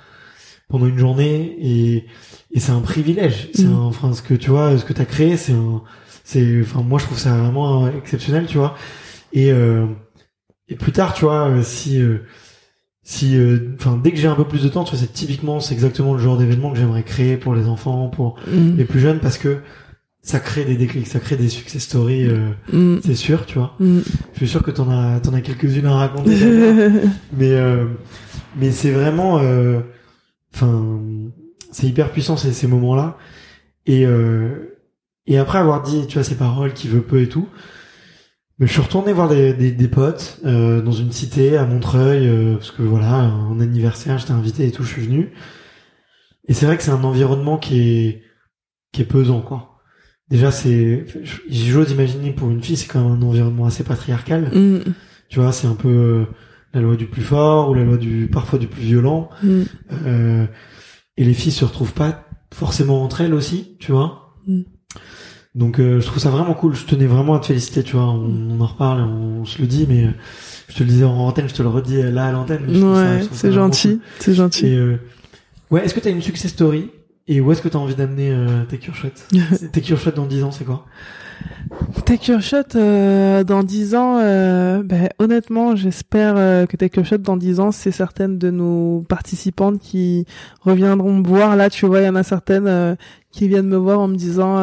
pendant une journée et et c'est un privilège. C'est mm. enfin ce que tu vois, ce que t'as créé, c'est un, c'est, enfin moi je trouve ça vraiment exceptionnel, tu vois. Et euh, et plus tard, tu vois, si euh, si, enfin dès que j'ai un peu plus de temps, tu vois, c'est typiquement, c'est exactement le genre d'événement que j'aimerais créer pour les enfants, pour mm. les plus jeunes, parce que ça crée des déclics, ça crée des success stories, mm. c'est sûr, tu vois. Je suis sûr que t'en as, t'en as quelques-unes à raconter. mais mais c'est vraiment, enfin c'est hyper puissant ces, ces moments-là. Et euh, et après avoir dit, tu vois, ces paroles qui veut peu et tout, mais je suis retourné voir des, des, des potes euh, dans une cité à Montreuil euh, parce que voilà, un anniversaire, j'étais invité et tout, je suis venu. Et c'est vrai que c'est un environnement qui est qui est pesant quoi. Déjà c'est j'ose imaginer pour une fille c'est quand même un environnement assez patriarcal. Mm. Tu vois, c'est un peu euh, la loi du plus fort ou la loi du parfois du plus violent. Mm. Euh, et les filles se retrouvent pas forcément entre elles aussi, tu vois. Mm. Donc euh, je trouve ça vraiment cool. Je tenais vraiment à te féliciter, tu vois. On, en reparle, on, se le dit, mais euh, je te le disais en antenne, je te le redis là à l'antenne. Ouais, c'est gentil, c'est gentil. Et, euh, ouais, est-ce que t'as une success story? Et où est-ce que t'as envie d'amener euh, tes cure Tes cure dans 10 ans, c'est quoi? Take Your Shot euh, dans 10 ans, euh, ben, honnêtement, j'espère euh, que Take Your Shot dans 10 ans, c'est certaines de nos participantes qui reviendront me voir. Là, tu vois, il y en a certaines euh, qui viennent me voir en me disant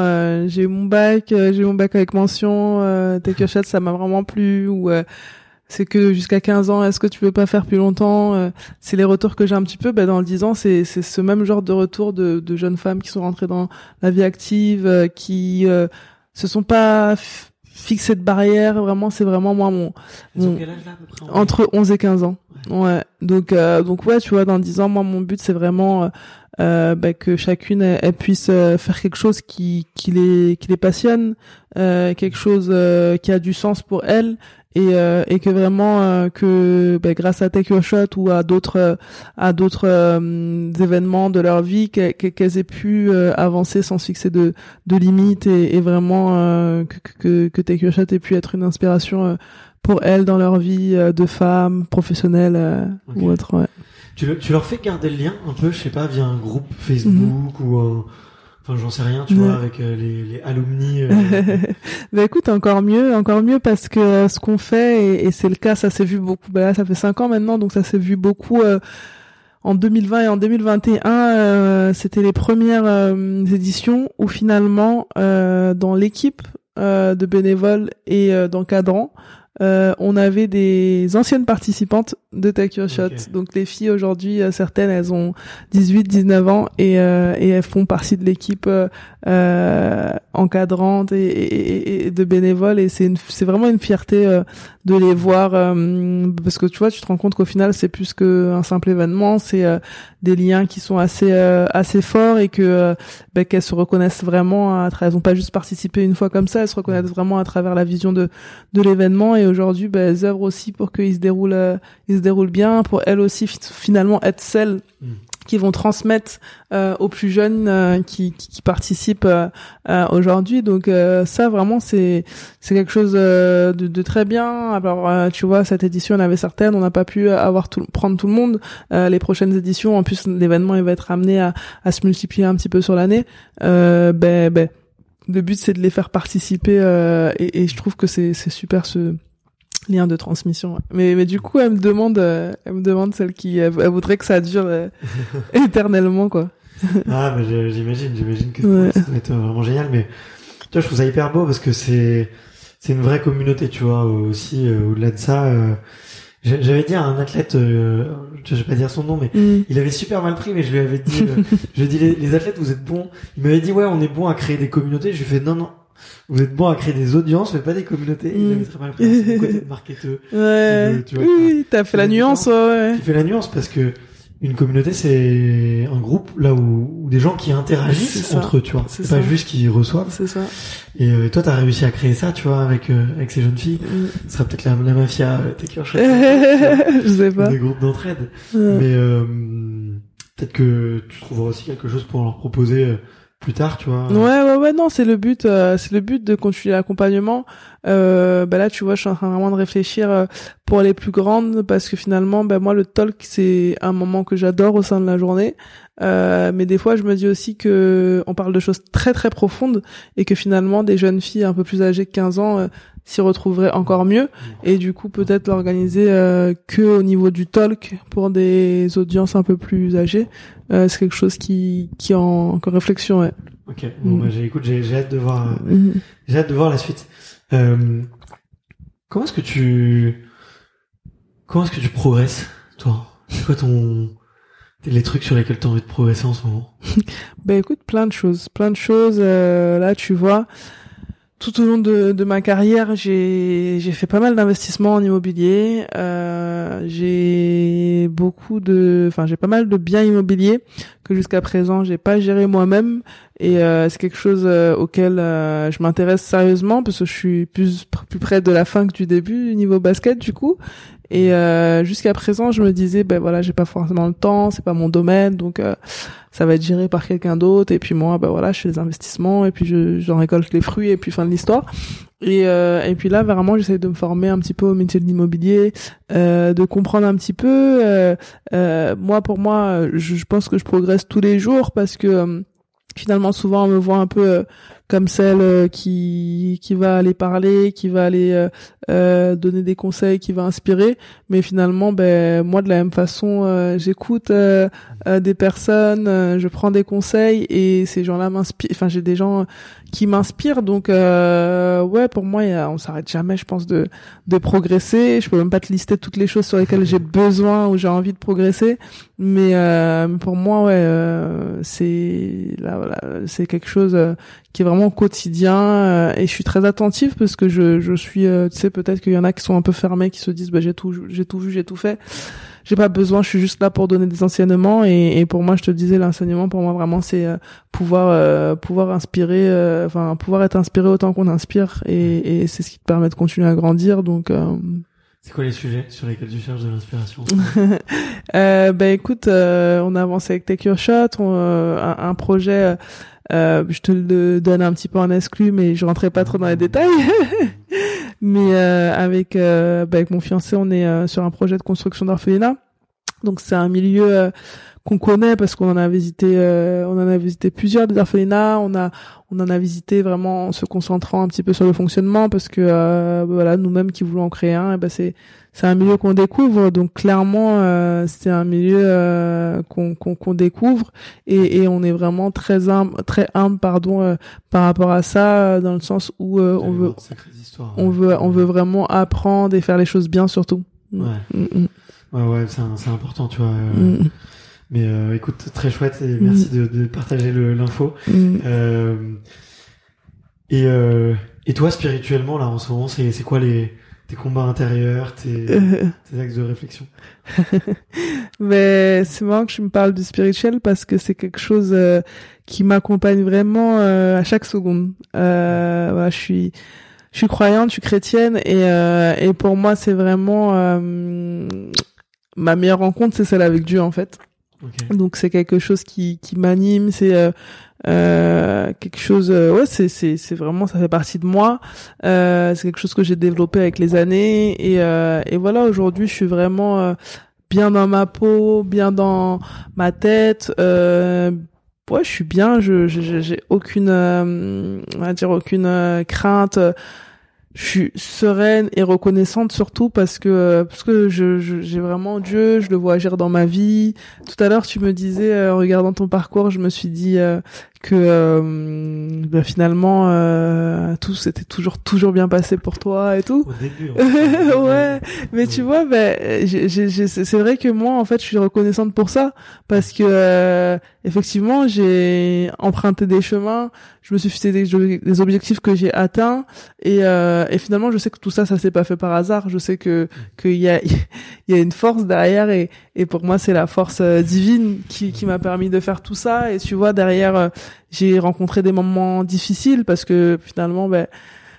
j'ai eu mon bac, j'ai eu mon bac avec mention, Take Your Shot, ça m'a vraiment plu ou c'est que jusqu'à 15 ans, est-ce que tu veux pas faire plus longtemps C'est les retours que j'ai un petit peu. Ben, dans le 10 ans, c'est c'est ce même genre de retour de, de jeunes femmes qui sont rentrées dans la vie active, qui se sont pas fixés de barrière. Vraiment c'est vraiment moi mon, entre 11 et 15 ans. Ouais, donc euh, donc ouais tu vois dans 10 ans moi mon but c'est vraiment euh, euh bah, que chacune elle, puisse euh, faire quelque chose qui qui les qui les passionne quelque chose qui a du sens pour elle et, euh, et que vraiment euh, que ben, grâce à Take Your Shot ou à d'autres euh, à d'autres événements de leur vie qu'elles aient pu avancer sans fixer de, de limites et, et vraiment que, que, que Take Your Shot ait pu être une inspiration pour elles dans leur vie de femmes professionnelles ou autre ouais. tu, tu leur fais garder le lien un peu je sais pas via un groupe Facebook ou un Enfin, j'en sais rien, tu vois, avec euh, les, les alumni. Euh... bah écoute, encore mieux, encore mieux parce que euh, ce qu'on fait, et, et c'est le cas, ça s'est vu beaucoup. Bah là, ça fait cinq ans maintenant, donc ça s'est vu beaucoup euh, en 2020 et en 2021. C'était les premières éditions où finalement, dans l'équipe de bénévoles et d'encadrants, euh, on avait des anciennes participantes de Take Your Shot. Donc les filles aujourd'hui, euh, certaines, elles ont 18, 19 ans et, euh, et elles font partie de l'équipe euh, encadrante et, et, de bénévoles. Et c'est c'est vraiment une fierté de les voir parce que tu vois, tu te rends compte qu'au final, c'est plus qu'un simple événement, c'est des liens qui sont assez assez forts et que ben, qu'elles se reconnaissent vraiment. À elles ont pas juste participé une fois comme ça, elles se reconnaissent vraiment à travers la vision de de l'événement et aujourd'hui ben, elles œuvrent aussi pour qu'il se déroule euh, il se déroule bien pour elles aussi finalement être celles mm. qui vont transmettre euh, aux plus jeunes euh, qui, qui, participent aujourd'hui. Donc ça vraiment c'est c'est quelque chose de, de, très bien. Alors tu vois cette édition on avait certaines on n'a pas pu avoir tout, prendre tout le monde. Les prochaines éditions en plus l'événement il va être amené à, à se multiplier un petit peu sur l'année. Ben ben le but c'est de les faire participer et, et, je trouve que c'est c'est super ce lien de transmission. Mais mais du coup, elle me demande, euh, elle me demande celle qui, elle, voudrait que ça dure euh, éternellement, quoi. ah, mais j'imagine, j'imagine que ça va être vraiment génial. Mais tu vois, je trouve ça hyper beau parce que c'est c'est une vraie communauté, tu vois. Aussi, euh, au-delà de ça, j'avais dit à un athlète, je vais pas dire son nom, mais mm. il avait super mal pris, mais je lui avais dit, je lui ai dit les, les athlètes, vous êtes bons. Il m'avait dit ouais, on est bon à créer des communautés. Je lui ai fait non non vous êtes bon à créer des audiences, mais pas des communautés. Il avait très mal pris son côté de marketeur. Ouais. tu vois, oui, t'as fait la nuance, ouais. Tu fais la nuance parce que une communauté, c'est un groupe là où, où, des gens qui interagissent entre eux, tu vois. C'est pas juste qui reçoivent. C'est ça. Et euh, toi, t'as réussi à créer ça, tu vois, avec euh, avec ces jeunes filles. Mm. Ce sera peut-être la, la mafia, euh, Take Je sais pas. Des groupes d'entraide. Mais euh, peut-être que tu trouveras aussi quelque chose pour leur proposer euh, plus tard, tu vois. Ouais, ouais, ouais, non, c'est le but, euh, c'est le but de continuer l'accompagnement. Euh, bah là, tu vois, je suis en train vraiment de réfléchir euh, pour les plus grandes parce que finalement, ben moi, le talk, c'est un moment que j'adore au sein de la journée. Euh, mais des fois, je me dis aussi que on parle de choses très très profondes et que finalement, des jeunes filles un peu plus âgées que 15 ans s'y retrouveraient encore mieux. Et du coup, peut-être l'organiser que au niveau du talk pour des audiences un peu plus âgées. Euh, c'est quelque chose qui qui en, en réflexion ouais. ok bon bah, j'ai écoute j'ai hâte de voir euh, mm-hmm. j'ai hâte de voir la suite euh, comment est-ce que tu comment est-ce que tu progresses toi? C'est quoi ton les trucs sur lesquels tu as envie de progresser en ce moment? Ben écoute plein de choses plein de choses euh, là tu vois tout au long de, ma carrière, j'ai j'ai fait pas mal d'investissements en immobilier. Euh, j'ai beaucoup de, enfin j'ai pas mal de biens immobiliers que jusqu'à présent j'ai pas géré moi-même et euh, c'est quelque chose euh, auquel euh, je m'intéresse sérieusement parce que je suis plus plus près de la fin que du début niveau basket du coup et euh, jusqu'à présent, je me disais, ben voilà, j'ai pas forcément le temps, c'est pas mon domaine, donc euh, ça va être géré par quelqu'un d'autre. Et puis moi, ben voilà, je fais des investissements et puis je, j'en récolte les fruits et puis fin de l'histoire. Et, euh, et puis là, vraiment, j'essaie de me former un petit peu au métier de l'immobilier, de comprendre un petit peu. Moi, pour moi, je, je, pense que je progresse tous les jours parce que finalement, souvent, on me voit un peu comme celle qui qui va aller parler, qui va aller euh, donner des conseils, qui va inspirer. Mais finalement, ben moi de la même façon, euh, j'écoute euh, des personnes, je prends des conseils et ces gens-là m'inspirent. Enfin, j'ai des gens qui m'inspirent. Donc ouais, pour moi, y a, on s'arrête jamais, je pense, de de progresser. Je peux même pas te lister toutes les choses sur lesquelles j'ai besoin ou j'ai envie de progresser. Mais pour moi, ouais, c'est là, voilà, c'est quelque chose qui est vraiment quotidien et je suis très attentive parce que je je suis, tu sais peut-être qu'il y en a qui sont un peu fermés, qui se disent bah j'ai tout, j'ai tout vu, j'ai tout fait. J'ai pas besoin, je suis juste là pour donner des enseignements et, et pour moi, je te disais, l'enseignement pour moi vraiment c'est euh, pouvoir euh, pouvoir inspirer, euh, enfin pouvoir être inspiré autant qu'on inspire et, et c'est ce qui te permet de continuer à grandir. Donc c'est quoi les sujets sur lesquels tu cherches de l'inspiration euh, Ben écoute, on a avancé avec Take Your Shot, un, un, projet. Je te le donne un petit peu en exclu, mais je rentrerai pas trop dans les détails. Mais euh, avec, euh, bah, avec mon fiancé, on est euh, sur un projet de construction d'orphelinat. Donc c'est un milieu qu'on connaît parce qu'on en a visité euh, on en a visité plusieurs des orphelinats on a on en a visité vraiment en se concentrant un petit peu sur le fonctionnement parce que euh, voilà nous-mêmes qui voulons en créer un et ben c'est c'est un milieu qu'on découvre donc clairement euh, c'est un milieu qu'on qu'on découvre et, et on est vraiment très humble très humble pardon par rapport à ça dans le sens où on veut on veut on veut vraiment apprendre et faire les choses bien surtout ouais mm, mm. ouais ouais c'est important tu vois mm, mais euh, écoute, très chouette et merci mm. de, de, partager l'info. Mm. Euh, et, euh, et toi, spirituellement, là, en ce moment, c'est quoi les tes combats intérieurs, tes, tes axes de réflexion Mais c'est marrant que je me parle du spirituel parce que c'est quelque chose euh, qui m'accompagne vraiment euh, à chaque seconde. Euh, voilà, je suis je suis croyante, je suis chrétienne et et pour moi c'est vraiment ma meilleure rencontre, c'est celle avec Dieu en fait. Donc c'est quelque chose qui, qui m'anime, c'est euh, quelque chose, euh, ouais, c'est c'est c'est vraiment ça fait partie de moi. Euh, c'est quelque chose que j'ai développé avec les années et euh, et voilà aujourd'hui je suis vraiment euh, bien dans ma peau, bien dans ma tête. Euh, ouais, je suis bien. Je j'ai aucune, on va dire aucune crainte je suis sereine et reconnaissante surtout parce que parce que je j'ai vraiment Dieu, je le vois agir dans ma vie. Tout à l'heure, tu me disais euh, en regardant ton parcours, je me suis dit euh, que euh, ben, finalement euh, tout s'était toujours toujours bien passé pour toi et tout. Au début. ouais, mais tu vois, ben c'est vrai que moi en fait je suis reconnaissante pour ça parce que euh, effectivement j'ai emprunté des chemins, je me suis fixé des, des objectifs que j'ai atteints et, euh, et finalement je sais que tout ça ça s'est pas fait par hasard. Je sais que qu'il y a il y a une force derrière et et pour moi c'est la force euh, divine qui qui m'a permis de faire tout ça et tu vois derrière j'ai rencontré des moments difficiles parce que finalement, ben,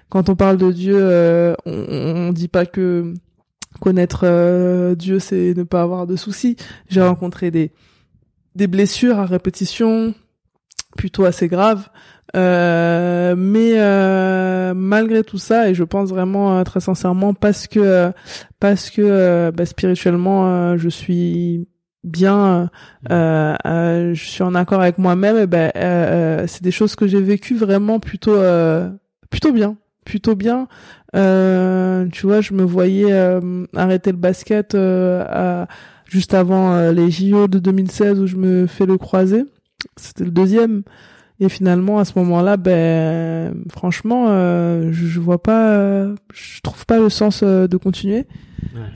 quand on parle de Dieu, euh, on, on dit pas que connaître euh, Dieu, c'est ne pas avoir de soucis. J'ai rencontré des des blessures à répétition, plutôt assez graves. Euh, mais euh, malgré tout ça, et je pense vraiment très sincèrement parce que parce que ben, spirituellement, je suis bien, euh, euh, je suis en accord avec moi-même, et ben euh, c'est des choses que j'ai vécues vraiment plutôt plutôt bien, plutôt bien. tu vois, je me voyais arrêter le basket à, juste avant les JO de 2016 où je me fais le croisé. C'était le deuxième. Et finalement, à ce moment-là, ben, franchement, je, je vois pas, je trouve pas le sens de continuer.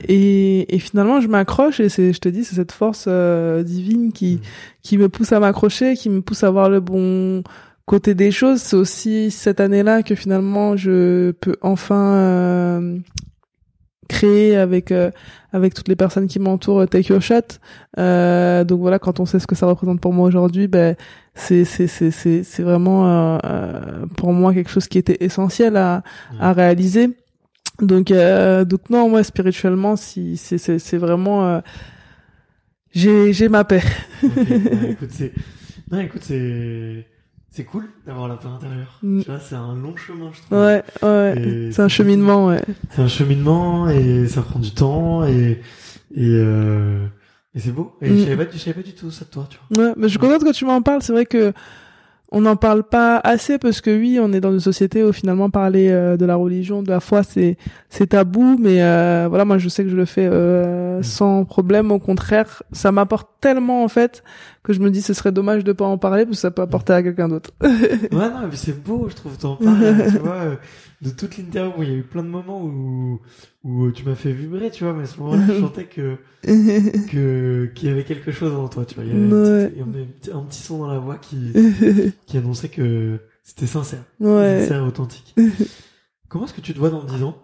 Et, et, finalement, je m'accroche et c'est, je te dis, c'est cette force euh, divine qui mm. qui me pousse à m'accrocher, qui me pousse à voir le bon côté des choses. C'est aussi cette année-là que finalement, je peux enfin euh, créer avec euh, avec toutes les personnes qui m'entourent Take Your Shot. donc voilà, quand on sait ce que ça représente pour moi aujourd'hui, ben c'est c'est c'est c'est c'est vraiment pour moi quelque chose qui était essentiel à à réaliser. Donc, euh, donc non, moi spirituellement, si c'est c'est c'est vraiment euh, j'ai j'ai ma paix. écoute, c'est non, écoute, c'est c'est cool d'avoir la paix intérieure. Mm. Tu vois, c'est un long chemin, je trouve. Ouais, ouais. C'est un cheminement, ouais. C'est un cheminement et ça prend du temps et et euh, et c'est beau. Et je mm. savais pas, je savais pas du tout ça de toi, tu vois. Ouais, mais je suis contente que tu m'en parles. C'est vrai que on n'en parle pas assez parce que oui, on est dans une société où finalement parler euh, de la religion, de la foi, c'est c'est tabou. Mais euh, voilà, moi je sais que je le fais euh, mm. sans problème. Au contraire, ça m'apporte tellement en fait que je me dis ce serait dommage de pas en parler parce que ça peut apporter à quelqu'un d'autre. ouais, non, mais c'est beau, je trouve t'en parler. tu vois, de toute l'interview, il y a eu plein de moments où où tu m'as fait vibrer, tu vois, mais à ce moment-là, je sentais que que qu'il y avait quelque chose en toi, tu vois. Il y avait, un, petit, son dans la voix qui qui annonçait que c'était sincère, ouais. sincère, authentique. Comment est-ce que tu te vois dans 10 ans?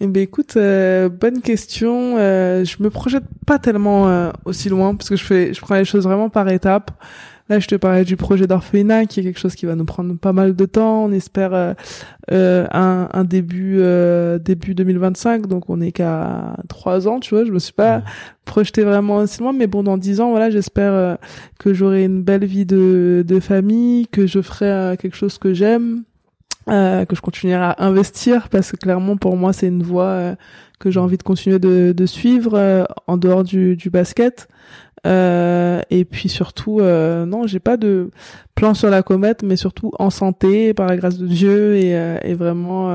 Eh ben écoute, euh, bonne question. Euh, je me projette pas tellement euh, aussi loin parce que je fais, je prends les choses vraiment par étapes. Là, je te parlais du projet d'orphelinat, qui est quelque chose qui va nous prendre pas mal de temps. On espère euh, euh un, un, début euh, début 2025, donc on est qu'à trois ans, tu vois. Je me suis pas projeté vraiment aussi loin, mais bon, dans dix ans, voilà, j'espère euh, que j'aurai une belle vie de, de famille, que je ferai quelque chose que j'aime, euh, que je continuerai à investir parce que clairement pour moi c'est une voie euh, que j'ai envie de continuer de, de suivre euh, en dehors du, du basket. et puis surtout, non, j'ai pas de plan sur la comète, mais surtout en santé, par la grâce de Dieu et, et vraiment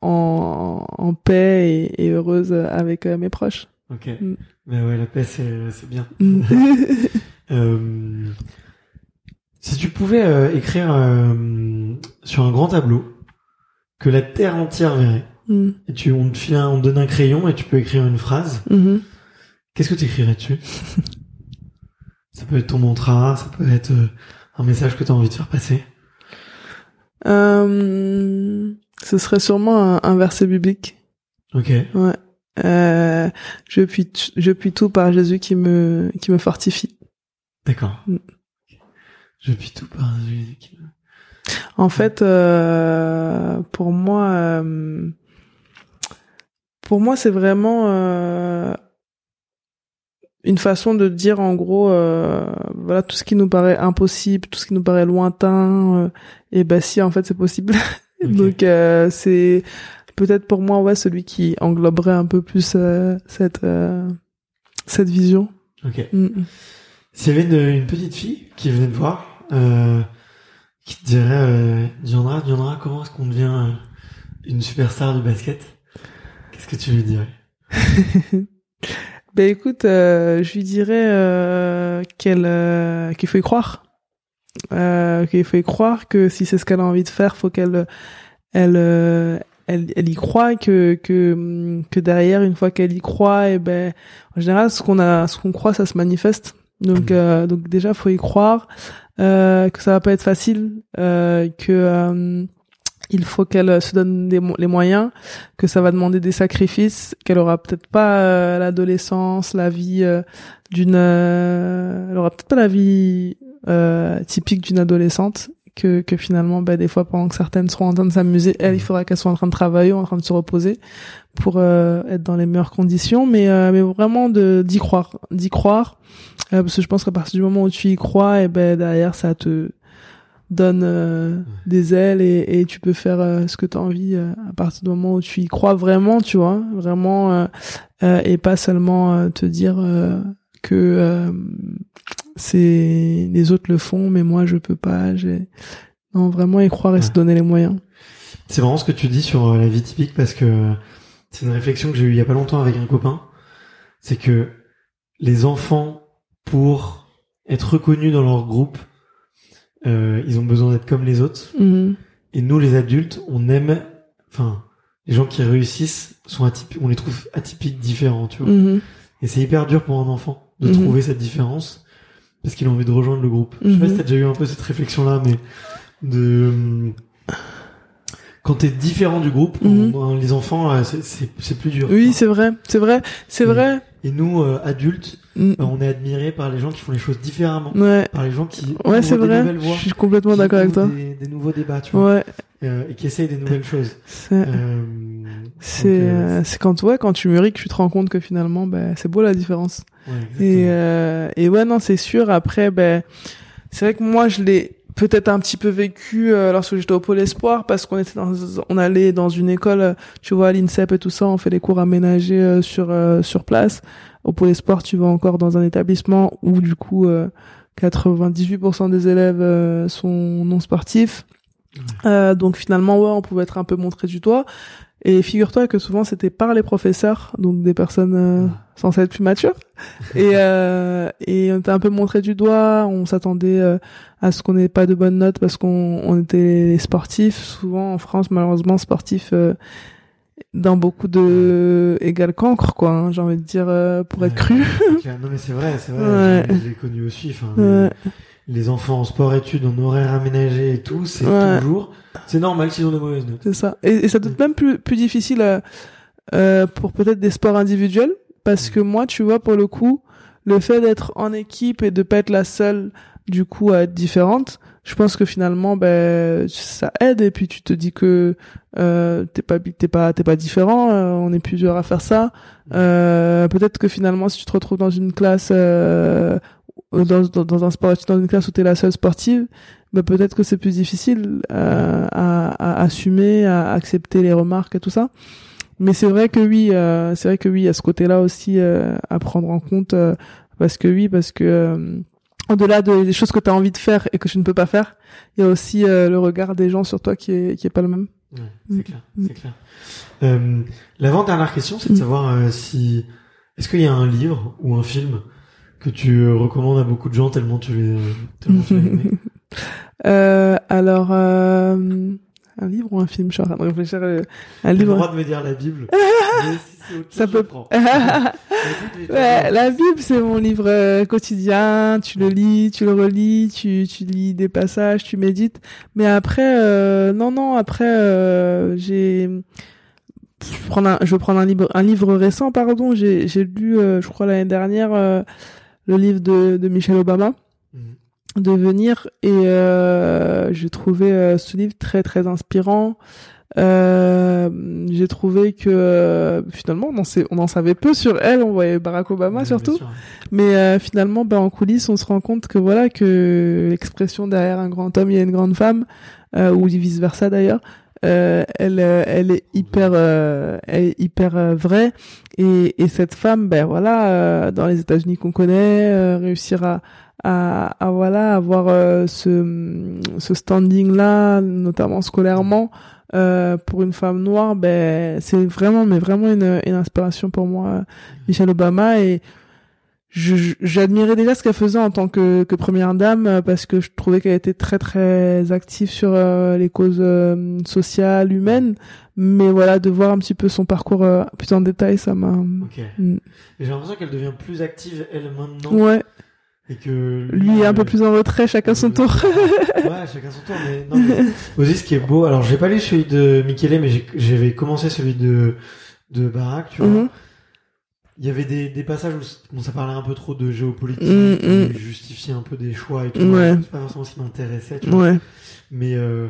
en, en paix et, et heureuse avec mes proches. Ok. Mm. Mais ouais, la paix c'est bien. Mm. Si tu pouvais euh, écrire euh, sur un grand tableau que la terre entière verrait, mm. et tu on te file on donne un crayon et tu peux écrire une phrase, mm-hmm. qu'est-ce que tu écrirais dessus? Ça peut être ton mantra, ça peut être euh, un message que tu as envie de faire passer. ce serait sûrement un, verset biblique. Ok. Ouais. je puis je puis tout par Jésus qui me qui me fortifie. D'accord. Mm. Je puis tout par En fait, euh, pour moi, euh, pour moi, c'est vraiment euh, une façon de dire en gros, voilà, tout ce qui nous paraît impossible, tout ce qui nous paraît lointain, et ben si, en fait, c'est possible. Donc c'est peut-être pour moi, ouais, celui qui engloberait un peu plus cette cette vision. Ok. Mm, mm. S'il y avait une, une, petite fille qui venait te voir euh, qui te dirait euh, Diandra, Diandra, comment est-ce qu'on devient euh, une superstar du basket? Qu'est-ce que tu lui dirais? Ben écoute, euh, je lui dirais euh, qu'elle euh, qu'il faut y croire, qu'il faut y croire que si c'est ce qu'elle a envie de faire, faut qu'elle elle, elle elle y croit que que que derrière une fois qu'elle y croit et eh ben en général ce qu'on a ce qu'on croit ça se manifeste. Donc mmh. donc déjà faut y croire euh, que ça va pas être facile, euh, que euh, il faut qu'elle se donne les moyens, que ça va demander des sacrifices, qu'elle aura peut-être pas l'adolescence, la vie d'une, elle aura peut-être pas la vie typique d'une adolescente, que, que finalement, bah, des fois, pendant que certaines seront en train de s'amuser, elle, il faudra qu'elle soit en train de travailler, en train de se reposer pour être dans les meilleures conditions, mais, mais vraiment de d'y croire, d'y croire, euh, parce que je pense qu'à partir du moment où tu y crois, et ben derrière ça te donne euh, des ailes et, et, tu peux faire euh, ce que tu as envie à partir du moment où tu y crois vraiment, tu vois, vraiment et pas seulement te dire que c'est les autres le font mais moi je peux pas, j'ai non vraiment y croire et se donner les moyens. C'est vraiment ce que tu dis sur la vie typique parce que c'est une réflexion que j'ai eue il y a pas longtemps avec un copain, c'est que les enfants pour être reconnus dans leur groupe, euh, ils ont besoin d'être comme les autres. Mhm. Et nous, les adultes, on aime, enfin, les gens qui réussissent sont atypiques, on les trouve atypiques, différents, tu vois. Mhm. Et c'est hyper dur pour un enfant de mhm. trouver cette différence parce qu'il a envie de rejoindre le groupe. Je sais pas si t'as déjà eu un peu cette réflexion-là, mais de quand t'es différent du groupe, les enfants, c'est plus dur. Oui, c'est vrai, c'est vrai, c'est vrai. Et nous, euh, adultes, mm. on est admirés par les gens qui font les choses différemment. Ouais. Par les gens qui ouais, c'est vrai. Je suis complètement d'accord avec toi. Des, des, nouveaux débats, tu vois. Ouais. Euh, et qui essayent des nouvelles choses. C'est euh, c'est euh, c'est quand ouais quand tu mûris que tu te rends compte que finalement bah, c'est beau la différence. Ouais, et et ouais non c'est sûr après ben c'est vrai que moi je l'ai peut-être un petit peu vécu euh, lorsque j'étais au pôle espoir parce qu'on était dans, on allait dans une école euh, tu vois à l'INSEP et tout ça on fait des cours aménagés euh, sur sur place au pôle espoir tu vas encore dans un établissement où du coup 98% des élèves sont non sportifs donc finalement ouais on pouvait être un peu montré du doigt et figure-toi que souvent c'était par les professeurs, donc des personnes euh, censées être plus matures. Et, euh, et on était un peu montré du doigt, on s'attendait euh, à ce qu'on n'ait pas de bonnes notes parce qu'on on était sportifs. Souvent en France, malheureusement, sportifs euh, dans beaucoup de égal cancre, quoi. Hein, J'ai envie de dire pour être cru. non mais c'est vrai, c'est vrai. J'ai connu aussi. Enfin, les enfants en sport-études, en horaire aménagé et tout, c'est toujours, c'est normal s'ils ont des mauvaises notes. C'est ça. Et, ça doit être même plus, plus difficile euh, euh, pour peut-être des sports individuels, parce que moi, tu vois, pour le coup, le fait d'être en équipe et de pas être la seule, du coup, à être différente, je pense que finalement, ben, ça aide. Et puis tu te dis que euh, t'es pas, t'es pas, t'es pas différent. Euh, on est plusieurs à faire ça. Euh, peut-être que finalement, si tu te retrouves dans une classe euh, dans, dans, un sport, dans une classe où t'es la seule sportive, bah, peut-être que c'est plus difficile à, à, assumer, à accepter les remarques et tout ça. Mais c'est vrai que oui, c'est vrai que oui, à ce côté-là aussi à prendre en compte, parce que oui, parce que au-delà des choses que tu as envie de faire et que tu ne peux pas faire, il y a aussi le regard des gens sur toi qui est qui est pas le même. Ouais, c'est mm. clair, c'est clair. Euh, L'avant-dernière question, c'est de mm. savoir euh, si est-ce qu'il y a un livre ou un film que tu recommandes à beaucoup de gens tellement tu les tellement tu aimé. euh, alors euh, un livre ou un film? Je suis en train de réfléchir. Euh, un livre. le droit de me dire la Bible. ça peut. ouais, la Bible, c'est mon livre euh, quotidien. Tu le lis, tu le relis, tu tu lis des passages, tu médites. Mais après, euh, non, non. Après, euh, j'ai. Je prends un, je vais prendre un livre, un livre récent, pardon. J'ai j'ai lu, je crois l'année dernière, le livre de de Michelle Obama. Mhm de venir et euh, j'ai trouvé euh, ce livre très très inspirant. Euh, j'ai trouvé que finalement on en, sait, on en savait peu sur elle, on voyait Barack Obama surtout, mais euh, finalement ben, en coulisses on se rend compte que voilà que l'expression derrière un grand homme il y a une grande femme ou vice versa d'ailleurs. Elle elle est hyper elle est hyper vraie. Et, et cette femme ben voilà dans les États-Unis qu'on connaît réussir à à, à voilà avoir euh, ce, ce standing là notamment scolairement euh, pour une femme noire ben c'est vraiment mais vraiment une, une inspiration pour moi Michelle Obama. Et j'admirais déjà ce qu'elle faisait en tant que, que première dame euh, parce que je trouvais qu'elle était très très active sur euh, les causes sociales humaines mais voilà de voir un petit peu son parcours plus en détail ça m'a okay. Mm. j'ai l'impression qu'elle devient plus active elle maintenant ouais et que lui, est un peu plus en retrait, chacun son tour. ouais, chacun son tour. Mais non, mais aussi ce qui est beau. Alors, j'ai pas lu celui de Michele, mais j'avais commencé celui de de Barack, tu vois. Mhm. Il y avait des, des passages où bon, ça parlait un peu trop de géopolitique, mm -hmm. justifiait un peu des choix et tout. Ouais. C'est pas forcément ce qui m'intéressait, tu vois. Ouais. Mais euh,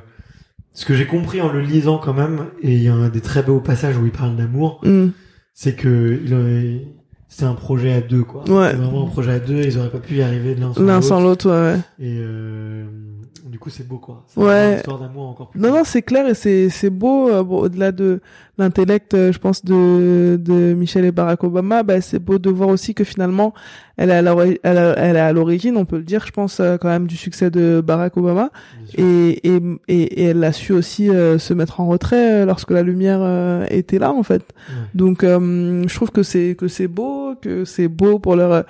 ce que j'ai compris en le lisant quand même, et il y a un des très beaux passages où il parle d'amour, mm. c'est que il c'est un projet à deux quoi. Ouais. vraiment un projet à deux, ils auraient pas pu y arriver de l'un sans l'autre. L'un sans l'autre, ouais. Et euh, du coup, c'est beau quoi. Ouais. Une histoire d'amour encore plus. Non non, c'est clair et c'est c'est beau euh, bon, au-delà de l'intellect, euh, je pense de de Michelle et Barack Obama, bah c'est beau de voir aussi que finalement elle est à elle, elle est à l'origine, on peut le dire, je pense euh, quand même du succès de Barack Obama et, et, et elle a su aussi se mettre en retrait lorsque la lumière était là en fait. Donc je trouve que c'est que c'est beau, que c'est beau pour leur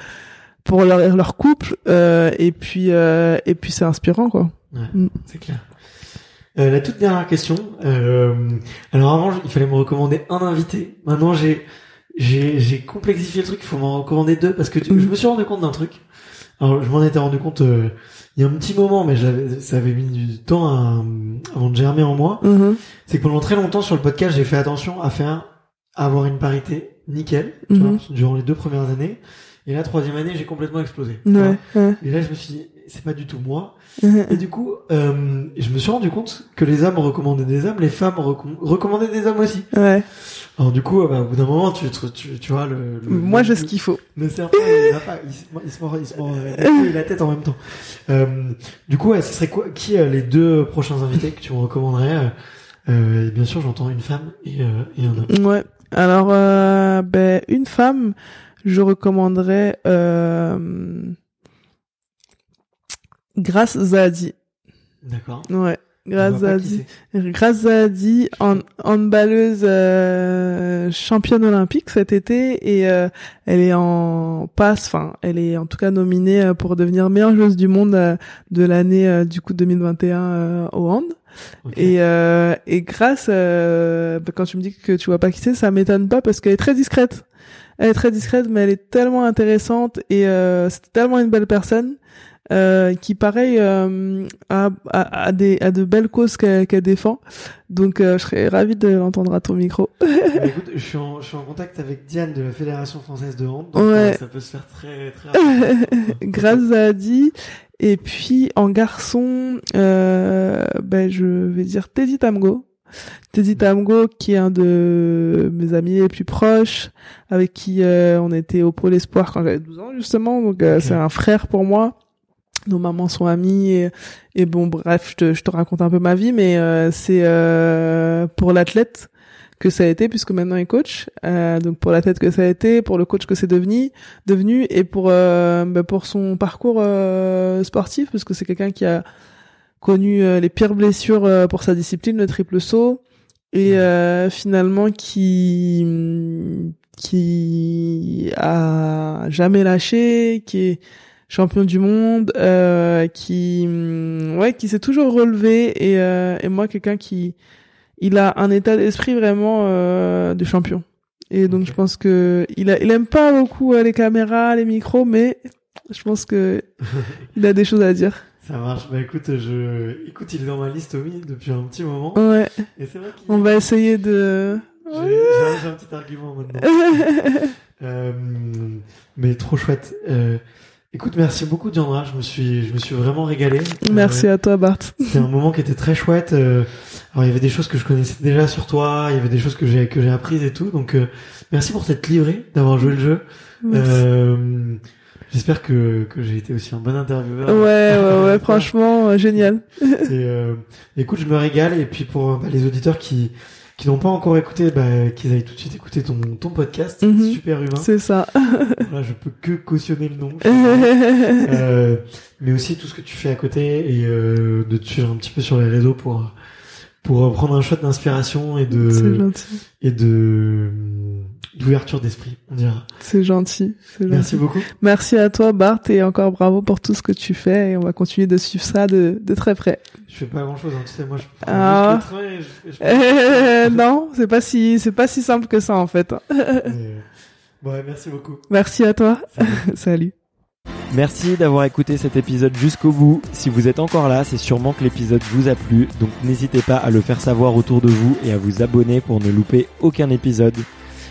pour leur, leur couple et puis et puis c'est inspirant quoi. Ouais, mm. c'est clair. Euh, la toute dernière question. Euh, alors avant, il fallait me recommander un invité. Maintenant, j'ai j'ai j'ai complexifié le truc. Il faut m'en recommander deux parce que je me suis rendu compte d'un truc. Alors, je m'en étais rendu compte euh, il y a un petit moment, mais j'avais ça avait mis du temps à, avant de germer en moi. Mm-hmm. C'est que pendant très longtemps sur le podcast, j'ai fait attention à faire à avoir une parité nickel tu vois, mm-hmm. durant les deux premières années. Et la troisième année, j'ai complètement explosé. Ouais, ouais. Et là, je me suis dit, c'est pas du tout moi. et du coup, euh, je me suis rendu compte que les hommes recommandaient des hommes, les femmes recommandaient des hommes aussi. Ouais. Alors du coup, bah, au bout d'un moment, tu, tu, tu vois le, Moi, j'ai ce qu'il faut. Le serpent, il, a pas, il, se, il se mord, il se mord et la tête en même temps. Euh, du coup, ouais, ce serait quoi Qui euh, les deux prochains invités que tu me recommanderais euh, et Bien sûr, j'entends une femme et, euh, et un homme. Ouais. Alors, euh, ben, une femme, je recommanderais. Euh, Grâce Zadi. D'accord. Ouais. Grâce Zadi. Grâce Zadi, en, handballeuse euh, championne olympique cet été et euh, elle est en passe, enfin elle est en tout cas nominée euh, pour devenir meilleure joueuse du monde de l'année du coup 2021 au hand. Et, et grâce, bah, quand tu me dis que tu vois pas qui c'est, ça m'étonne pas parce qu'elle est très discrète. Elle est très discrète, mais elle est tellement intéressante et c'est tellement une belle personne euh, qui pareil euh, a, a, a, des a de belles causes qu'elle défend. Donc euh, je serais ravi de l'entendre à ton micro. Écoute, je suis, en, je suis en contact avec Diane de la Fédération française de hand, donc ouais. ça peut se faire très très rapidement. Grâce à Adi. Et puis en garçon, euh, ben je vais dire Teddy Tamgo. Teddy Tamgo, qui est un de mes amis les plus proches, avec qui on était au Pôle Espoir quand j'avais 12 ans justement, donc c'est un frère pour moi. Nos mamans sont amies et, et bon bref je te, je te raconte un peu ma vie mais euh, c'est euh, pour l'athlète que ça a été puisque maintenant il coach euh, donc pour l'athlète que ça a été pour le coach que c'est devenu devenu et pour euh, bah, pour son parcours euh, sportif parce que c'est quelqu'un qui a connu les pires blessures pour sa discipline le triple saut et finalement qui qui a jamais lâché qui est champion du monde, euh, qui mm, ouais, qui s'est toujours relevé et, euh, et moi quelqu'un qui il a un état d'esprit vraiment euh, de champion. Et donc je pense que il a, il aime pas beaucoup euh, les caméras, les micros, mais je pense que il a des choses à dire. Ça marche. Bah écoute, je, écoute, il est dans ma liste oui depuis un petit moment. Ouais. Et c'est vrai On va essayer de. J'ai un petit argument maintenant. euh, mais trop chouette. Euh, Écoute, merci beaucoup Diandra, je me suis, je me suis vraiment régalé. Merci euh, à toi Bart. C'était un moment qui était très chouette. Euh, alors il y avait des choses que je connaissais déjà sur toi, il y avait des choses que j'ai que j'ai apprises et tout. Donc euh, merci pour cette livrée, d'avoir joué le jeu. Euh, J'espère que que j'ai été aussi un bon intervieweur. Ouais ouais ouais, franchement génial. et, écoute, je me régale et puis pour bah, les auditeurs qui qui n'ont pas encore écouté, bah, qu'ils aillent tout de suite écouter ton, ton podcast, mhm. super humain. C'est ça. Là, je peux que cautionner le nom. euh, mais aussi tout ce que tu fais à côté et euh, de te suivre un petit peu sur les réseaux pour pour prendre un shot d'inspiration et de et de d'ouverture d'esprit, on dira. C'est gentil, Merci beaucoup. Merci à toi Bart et encore bravo pour tout ce que tu fais et on va continuer de suivre ça de, de très près. Je fais pas grand chose, hein. tu sais, moi je prends ah. je, non, c'est pas si c'est pas si simple que ça en fait. ouais, merci beaucoup. Merci à toi. Salut. Merci d'avoir écouté cet épisode jusqu'au bout. Si vous êtes encore là, c'est sûrement que l'épisode vous a plu, donc n'hésitez pas à le faire savoir autour de vous et à vous abonner pour ne louper aucun épisode.